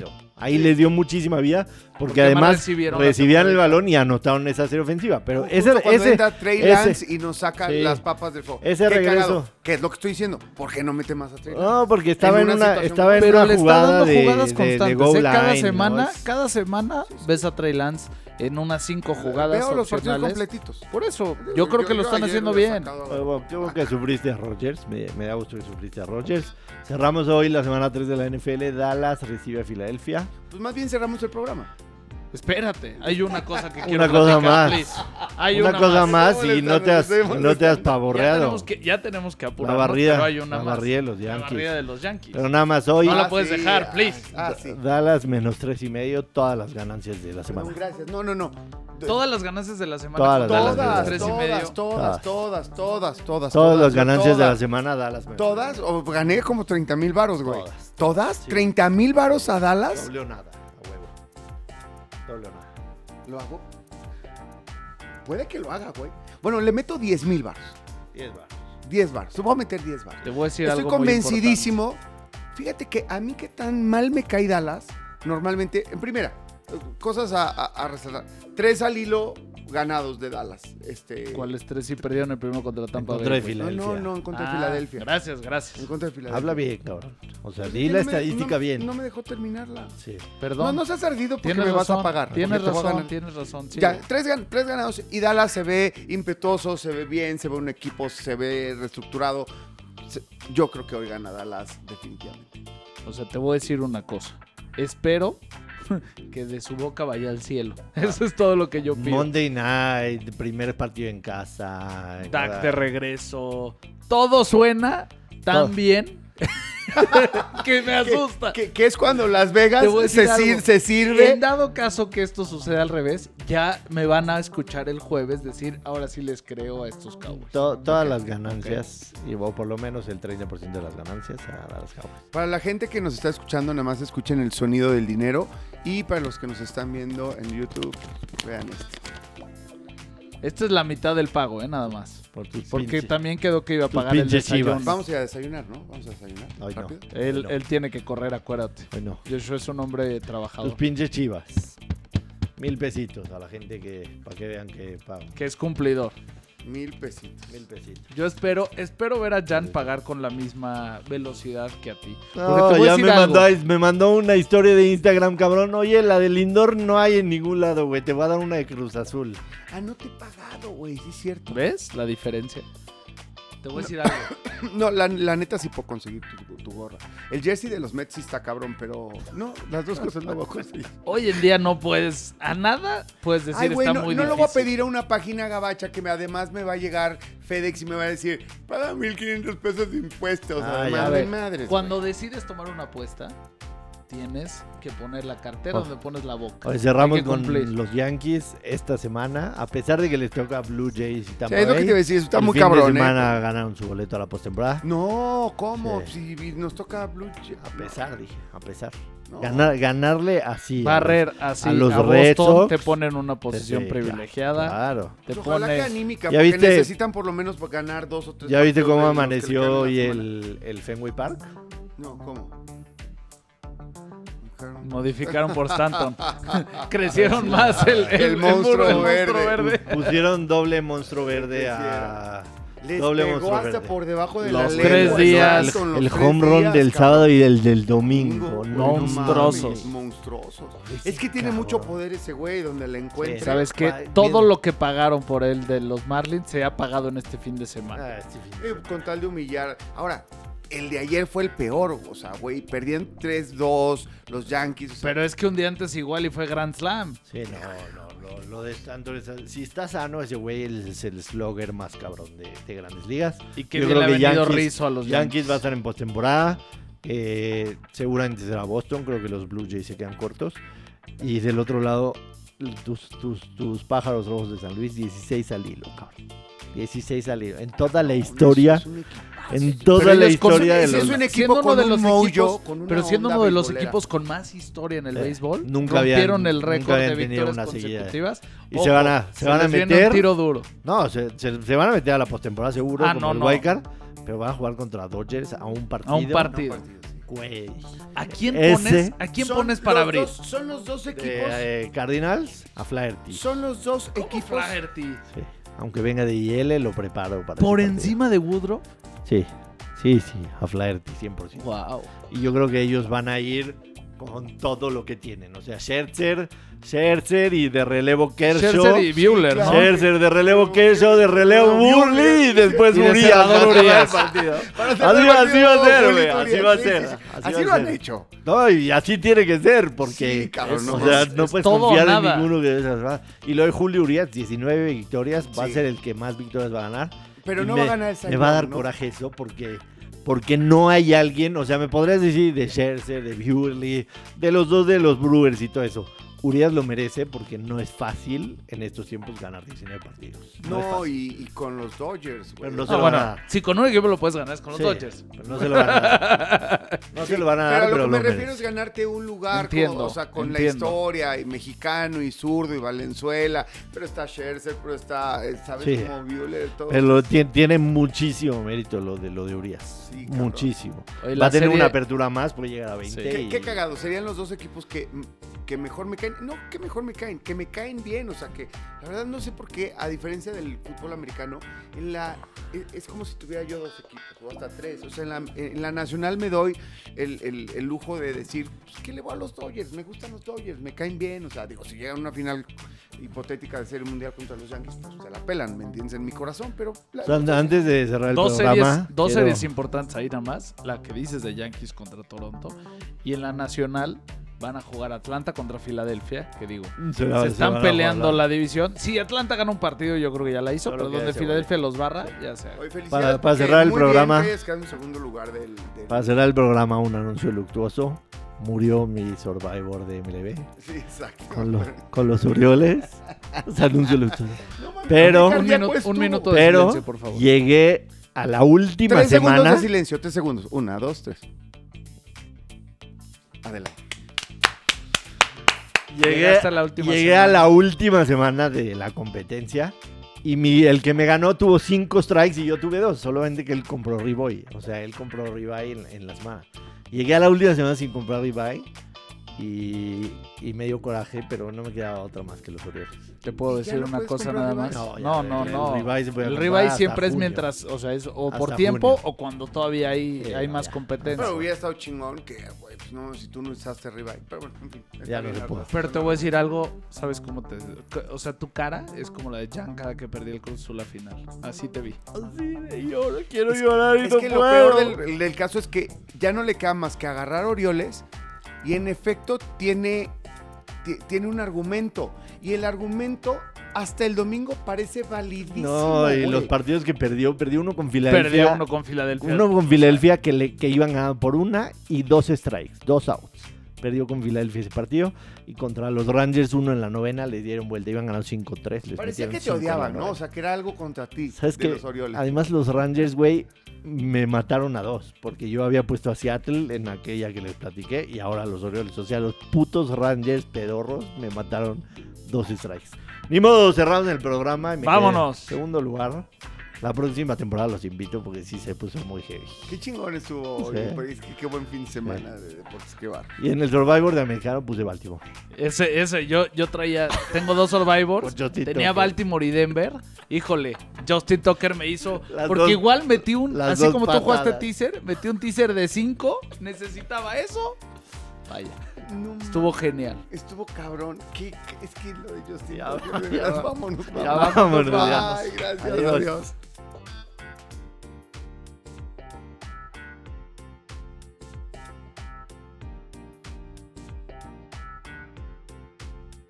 rápido. Ahí les dio muchísima vida porque, Porque además recibieron recibían, el balón y anotaron esa serie ofensiva. Pero Justo ese, ese, entra Trey ese- Lance y nos saca sí. las papas del fuego. Ese Qué regreso. cagado. ¿Qué es lo que estoy diciendo? ¿Por qué no mete más a Trey Lance? No, porque estaba En en una situación estaba en Pero una le está jugada dando de, jugadas de- de constantes. goal ¿eh? Cada line, ¿no? semana, Es- cada semana ves a Trey Lance en unas cinco jugadas Veo los partidos opcionales. completitos. Por eso, yo creo que lo están ayer haciendo bien. sacado- Bueno, bueno, yo creo que sufriste a Rogers, me, me da gusto que sufriste a Rogers. Cerramos hoy la semana 3 de la NFL, Dallas recibe a Filadelfia. Pues más bien cerramos el programa. Espérate, hay una cosa que quiero Una cosa más. please. Hay una, cosa más ¿Cómo y no te has, no te has molestando? Ya pavorreado. tenemos que, ya tenemos que La apurarnos, barrida, pero hay una la más. barrida de los La Yankees. barrida de los Yankees. Pero nada más hoy, No la Ah, puedes sí, dejar, ah, please. Ah, sí. Dallas menos tres y medio, todas las ganancias de la No, semana. gracias. No, no, no. Todas las ganancias de la semana. Todas con las Dallas tres la y todas, medio. todas, todas, todas, todas. Todas las yo ganancias de la todas. semana, Dallas menos. ¿Todas? O gané como 30 mil varos, güey. Todas. ¿Todas? Sí. ¿30 mil varos a Dallas? Doble o nada, a huevo. Doble o nada. ¿Lo hago? Puede que lo haga, güey. Bueno, le meto 10 mil varos. 10 baros. 10 varos. Te voy a meter 10 varos. Te voy a decir Estoy algo muy convencidísimo. Fíjate que a mí que tan mal me cae Dallas, normalmente, en primera, cosas a, a- a resaltar. Tres al hilo ganados de Dallas. Este. ¿Cuáles tres sí perdieron el primero contra Tampa contra Bay? de güey? No, no, Filadelfia. no, en contra de Ah, Filadelfia. Gracias, gracias. En contra de Filadelfia. Habla bien, cabrón. O sea, di la no estadística no- bien. No me dejó terminarla. Sí. Perdón. No, no seas ardido porque tienes me razón, vas a pagar. Tienes razón, tienes razón. sí. Ya, tres, gan- tres ganados y Dallas se ve impetuoso, se ve bien, se ve un equipo, se ve reestructurado. Yo creo que hoy gana Dallas definitivamente. O sea, te voy a decir una cosa. Espero que de su boca vaya al cielo. Eso es todo lo que yo pido. Monday night, primer partido en casa. Cada- de regreso. Todo suena tan Todo. bien que me asusta. Que, que es cuando Las Vegas se, sir- algo. se sirve. En dado caso que esto suceda al revés, ya me van a escuchar el jueves decir, ahora sí les creo a estos Cowboys. To- todas las ganancias, y o por lo menos el 30% de las ganancias a Dallas Cowboys. Para la gente que nos está escuchando, nada más escuchen el sonido del dinero. Y para los que nos están viendo en YouTube, vean esto. Esta es la mitad del pago, ¿eh? Nada más. Por tus Porque también quedó que iba a tus pagar el desayuno. chivas. Vamos a ir a desayunar, ¿no? Vamos a desayunar. Ay, no. rápido. Él, No. él tiene que correr, acuérdate. Ay, no. Joshua es un hombre Tus trabajador. pinches chivas. Mil pesitos a la gente que, para que vean que pagan. Que es cumplidor. Mil pesitos. Mil pesitos. Yo espero, espero ver a Jan pagar con la misma velocidad que a ti. No, ya me mandó, me mandó una historia de Instagram, cabrón. Oye, la del indoor no hay en ningún lado, güey. Te voy a dar una de Cruz Azul. Ah, no te he pagado, güey, sí es cierto. ¿Ves la diferencia? Te voy a decir algo. No, la, la neta sí puedo conseguir tu, tu gorra. El jersey de los Mets sí está cabrón, pero no, las dos cosas no voy a conseguir. Hoy en día no puedes, a nada puedes decir Ay, güey, está no, muy no difícil. lo voy a pedir a una página gabacha que me, además me va a llegar FedEx y me va a decir, paga 1500 pesos de impuestos. Ah. A de ver, madres. Cuando güey. decides tomar una apuesta, tienes que poner la cartera Oh. donde pones la boca. Hoy cerramos con cumplir. los Yankees esta semana. A pesar de que les toca Blue Jays y Tampa Sí, es lo que te iba a decir, está el muy fin cabrón, de ¿eh? semana ganaron su boleto a la postemporada. No, ¿cómo? Sí. Si nos toca Blue Jay- A pesar, dije, a pesar. No. Ganar, ganarle así. a Barrer así a a, los Boston Red Sox, te pone en una posición Sí, privilegiada. Claro. Te Pues ojalá que anímica, ¿Ya porque viste- necesitan por lo menos ganar dos o tres ¿Ya viste cómo amaneció hoy el, el Fenway Park? No, ¿cómo? Modificaron por Stanton. Crecieron más el, el, El monstruo muro, el monstruo verde. verde. Pusieron doble monstruo verde a... Les Doble pegó monstruo hasta verde. por debajo de Los la tres lengua, días, El tres home run días, del cabrón. sábado y el del domingo. No, Monstruosos. monstruosos. Es que tiene cabrón. mucho poder ese güey, donde le encuentre. Sí, ¿Sabes qué? Bien. Todo lo que pagaron por él de los Marlins se ha pagado en este fin de semana. Ah, este fin de Eh, con tal de humillar. Ahora, el de ayer fue el peor, o sea, güey, perdían 3-2 los Yankees. o sea, Pero es que un día antes igual y fue Grand Slam. Sí, no, no, lo, lo de es- Si está sano, ese güey es el slogger más cabrón de, de grandes ligas. Y que Yo bien le creo ha que venido Yankees- rizo a los Yankees. Yankees va a estar en postemporada. Eh, seguramente será Boston. Creo que los Blue Jays se quedan cortos. Y del otro lado, tus, tus, tus pájaros rojos de San Luis, 16 al hilo, cabrón. 16 al hilo. En toda la historia, es un equipazo. En toda Pero la historia de los... es un equipo siendo uno con de un los mojo, equipos, con pero siendo uno de los equipos con más historia en el Eh, béisbol, nunca habían- rompieron el récord de victorias consecutivas. Y se van a- se van a meter- un tiro duro. No, se, se- se van a meter a la postemporada seguro, Ah, como no, el no. Pero van a jugar contra Dodgers a un partido. A un partido. Güey. ¿A quién Ese- pones, ¿a quién pones para abrir? dos- son los dos De, equipos. eh, Cardinals a Flaherty. Son los dos ¿Cómo equipos. Flaherty? Sí. Aunque venga de IL, lo preparo para ¿Por encima de Woodrow? Sí, sí, sí, a Flaherty, 100%. Wow. Y yo creo que ellos van a ir con todo lo que tienen. O sea, Scherzer, Scherzer y de relevo Kershaw. Scherzer y Buehler. ¿no? Scherzer de relevo Kershaw, de relevo. Burley y después Urias. Así, va a ser, güey. Así va a ser. sí, sí. Así lo han hecho. No, y así tiene que ser, porque Sí, cabrón, no o sea, no es puedes confiar en ninguno de esas. ¿verdad? Y lo de Julio Urias, 19 victorias, va a ser el que más victorias va a ganar. Pero Y no me, va a ganar el Me va a dar coraje eso porque, porque no hay alguien, o sea, me podrías decir de Scherzer, de Buehler, de los dos de los Brewers y todo eso. Urias lo merece porque no es fácil en estos tiempos ganar 19 partidos. No, y, y con los Dodgers, güey. Pero no se Ah, lo bueno, van a dar. si con un equipo lo puedes ganar es con los Sí, Dodgers. pero no se lo van a dar. No se lo van a dar, Pero a lo pero que me lo refiero es ganarte un lugar, Entiendo, con, o sea, con entiendo. la historia, y mexicano y zurdo y Valenzuela, pero está Scherzer, pero está, eh, ¿sabes? Sí. Como Buehler, todo. Pero tiene, tiene muchísimo mérito lo de lo de Urias. Muchísimo. Oye, Va a tener serie- una apertura más, puede llegar a 20. Sí. ¿Qué, y- qué cagado, serían los dos equipos que, que mejor me caen. No, que mejor me caen, que me caen bien. O sea, que la verdad no sé por qué, a diferencia del fútbol americano, en la es, es como si tuviera yo dos equipos o hasta tres. O sea, en la, en la nacional me doy el, el- el lujo de decir pues, que le voy a los Dodgers, me gustan los Dodgers, me caen bien. O sea, digo, si llegan a una final hipotética de serie mundial contra los Yankees, pues se la pelan, ¿me entiendes? En mi corazón, pero. la- O sea, antes de cerrar el Dos programa. series, dos quiero- series importantes ahí nada más. La que dices de Yankees contra Toronto. Y en la nacional van a jugar Atlanta contra Filadelfia. Que digo, se la- se se están peleando la división. Si Atlanta gana un partido, yo creo que ya la hizo. Solo Pero donde Filadelfia los barra, ya sea. Felicidades Para- para cerrar el bien programa. que hayas quedado en segundo lugar del. del- Para cerrar el programa, un anuncio luctuoso. Murió mi Survivor de MLB. Sí, exacto. Con, los- con los Orioles. Es anuncio luctuoso. No mames, Pero- Un, minuto- un estuvo. minuto de Pero silencio, por favor. llegué a la última Tres segundos semana. de silencio, tres segundos. Una, dos, tres. Adelante. Llegué, Llegaste a la última llegué semana. a la última semana de la competencia. Y mi, el que me ganó tuvo cinco strikes y yo tuve dos. Solamente que él compró ribeye. O sea, él compró ribeye en, en la semana. Llegué a la última semana sin comprar ribeye. Y, y me dio coraje, pero no me quedaba otra más que los Orioles. Te puedo ¿Y ya decir no una cosa nada más. No, ya, No, no, el no. El hasta siempre es junio. mientras, o sea, es o por Hasta tiempo junio. o cuando todavía hay, Sí, hay no, más ya. competencia. Pero hubiera estado chingón que, güey, no, si tú no usaste ribeye. Pero bueno, en fin. Ya no se pudo. Pero te voy a decir algo, ¿sabes cómo te...? O sea, tu cara es como la de Jan cada que perdí el Cruz Azul la final. Así te vi. Así de lloro, quiero llorar y Es no que lo peor del, del caso es que ya no le queda más que agarrar Orioles y en efecto tiene, ti- tiene un argumento. Y el argumento hasta el domingo parece validísimo. No, y güey. los partidos que perdió, perdió uno con Filadelfia. Perdió uno con Filadelfia. Uno con Filadelfia que, le, que iban ganando por una y dos strikes, dos outs. Perdió con Filadelfia ese partido y contra los Rangers uno en la novena le dieron vuelta, iban ganando 5-3. les Parecía que te odiaban, ¿no? O sea, que era algo contra ti. ¿Sabes de qué? los Orioles. Además los Rangers, güey, me mataron a dos, porque yo había puesto a Seattle en aquella que les platiqué y ahora los Orioles. O sea, los putos Rangers pedorros me mataron dos strikes. Ni modo, cerramos el programa. Y me quedé Vámonos. en segundo lugar. La próxima temporada los invito porque sí se puso muy heavy. Qué chingón estuvo. Sí. oye, pues, qué, qué buen fin de semana de deportes. Qué bar. Y en el Survivor de americano puse Baltimore. Ese, ese, yo, yo traía, tengo dos Survivors, tenía Tucker. Baltimore y Denver. Híjole, Justin Tucker me hizo, Las porque dos- igual metí un, así como tú jugaste patadas. teaser, metí un teaser de 5, necesitaba eso. Vaya, No, estuvo genial. Estuvo cabrón. ¿Qué, qué- es que lo de Justin. Ya, ya vámonos. ya vámonos. Bye, gracias. Adiós. adiós.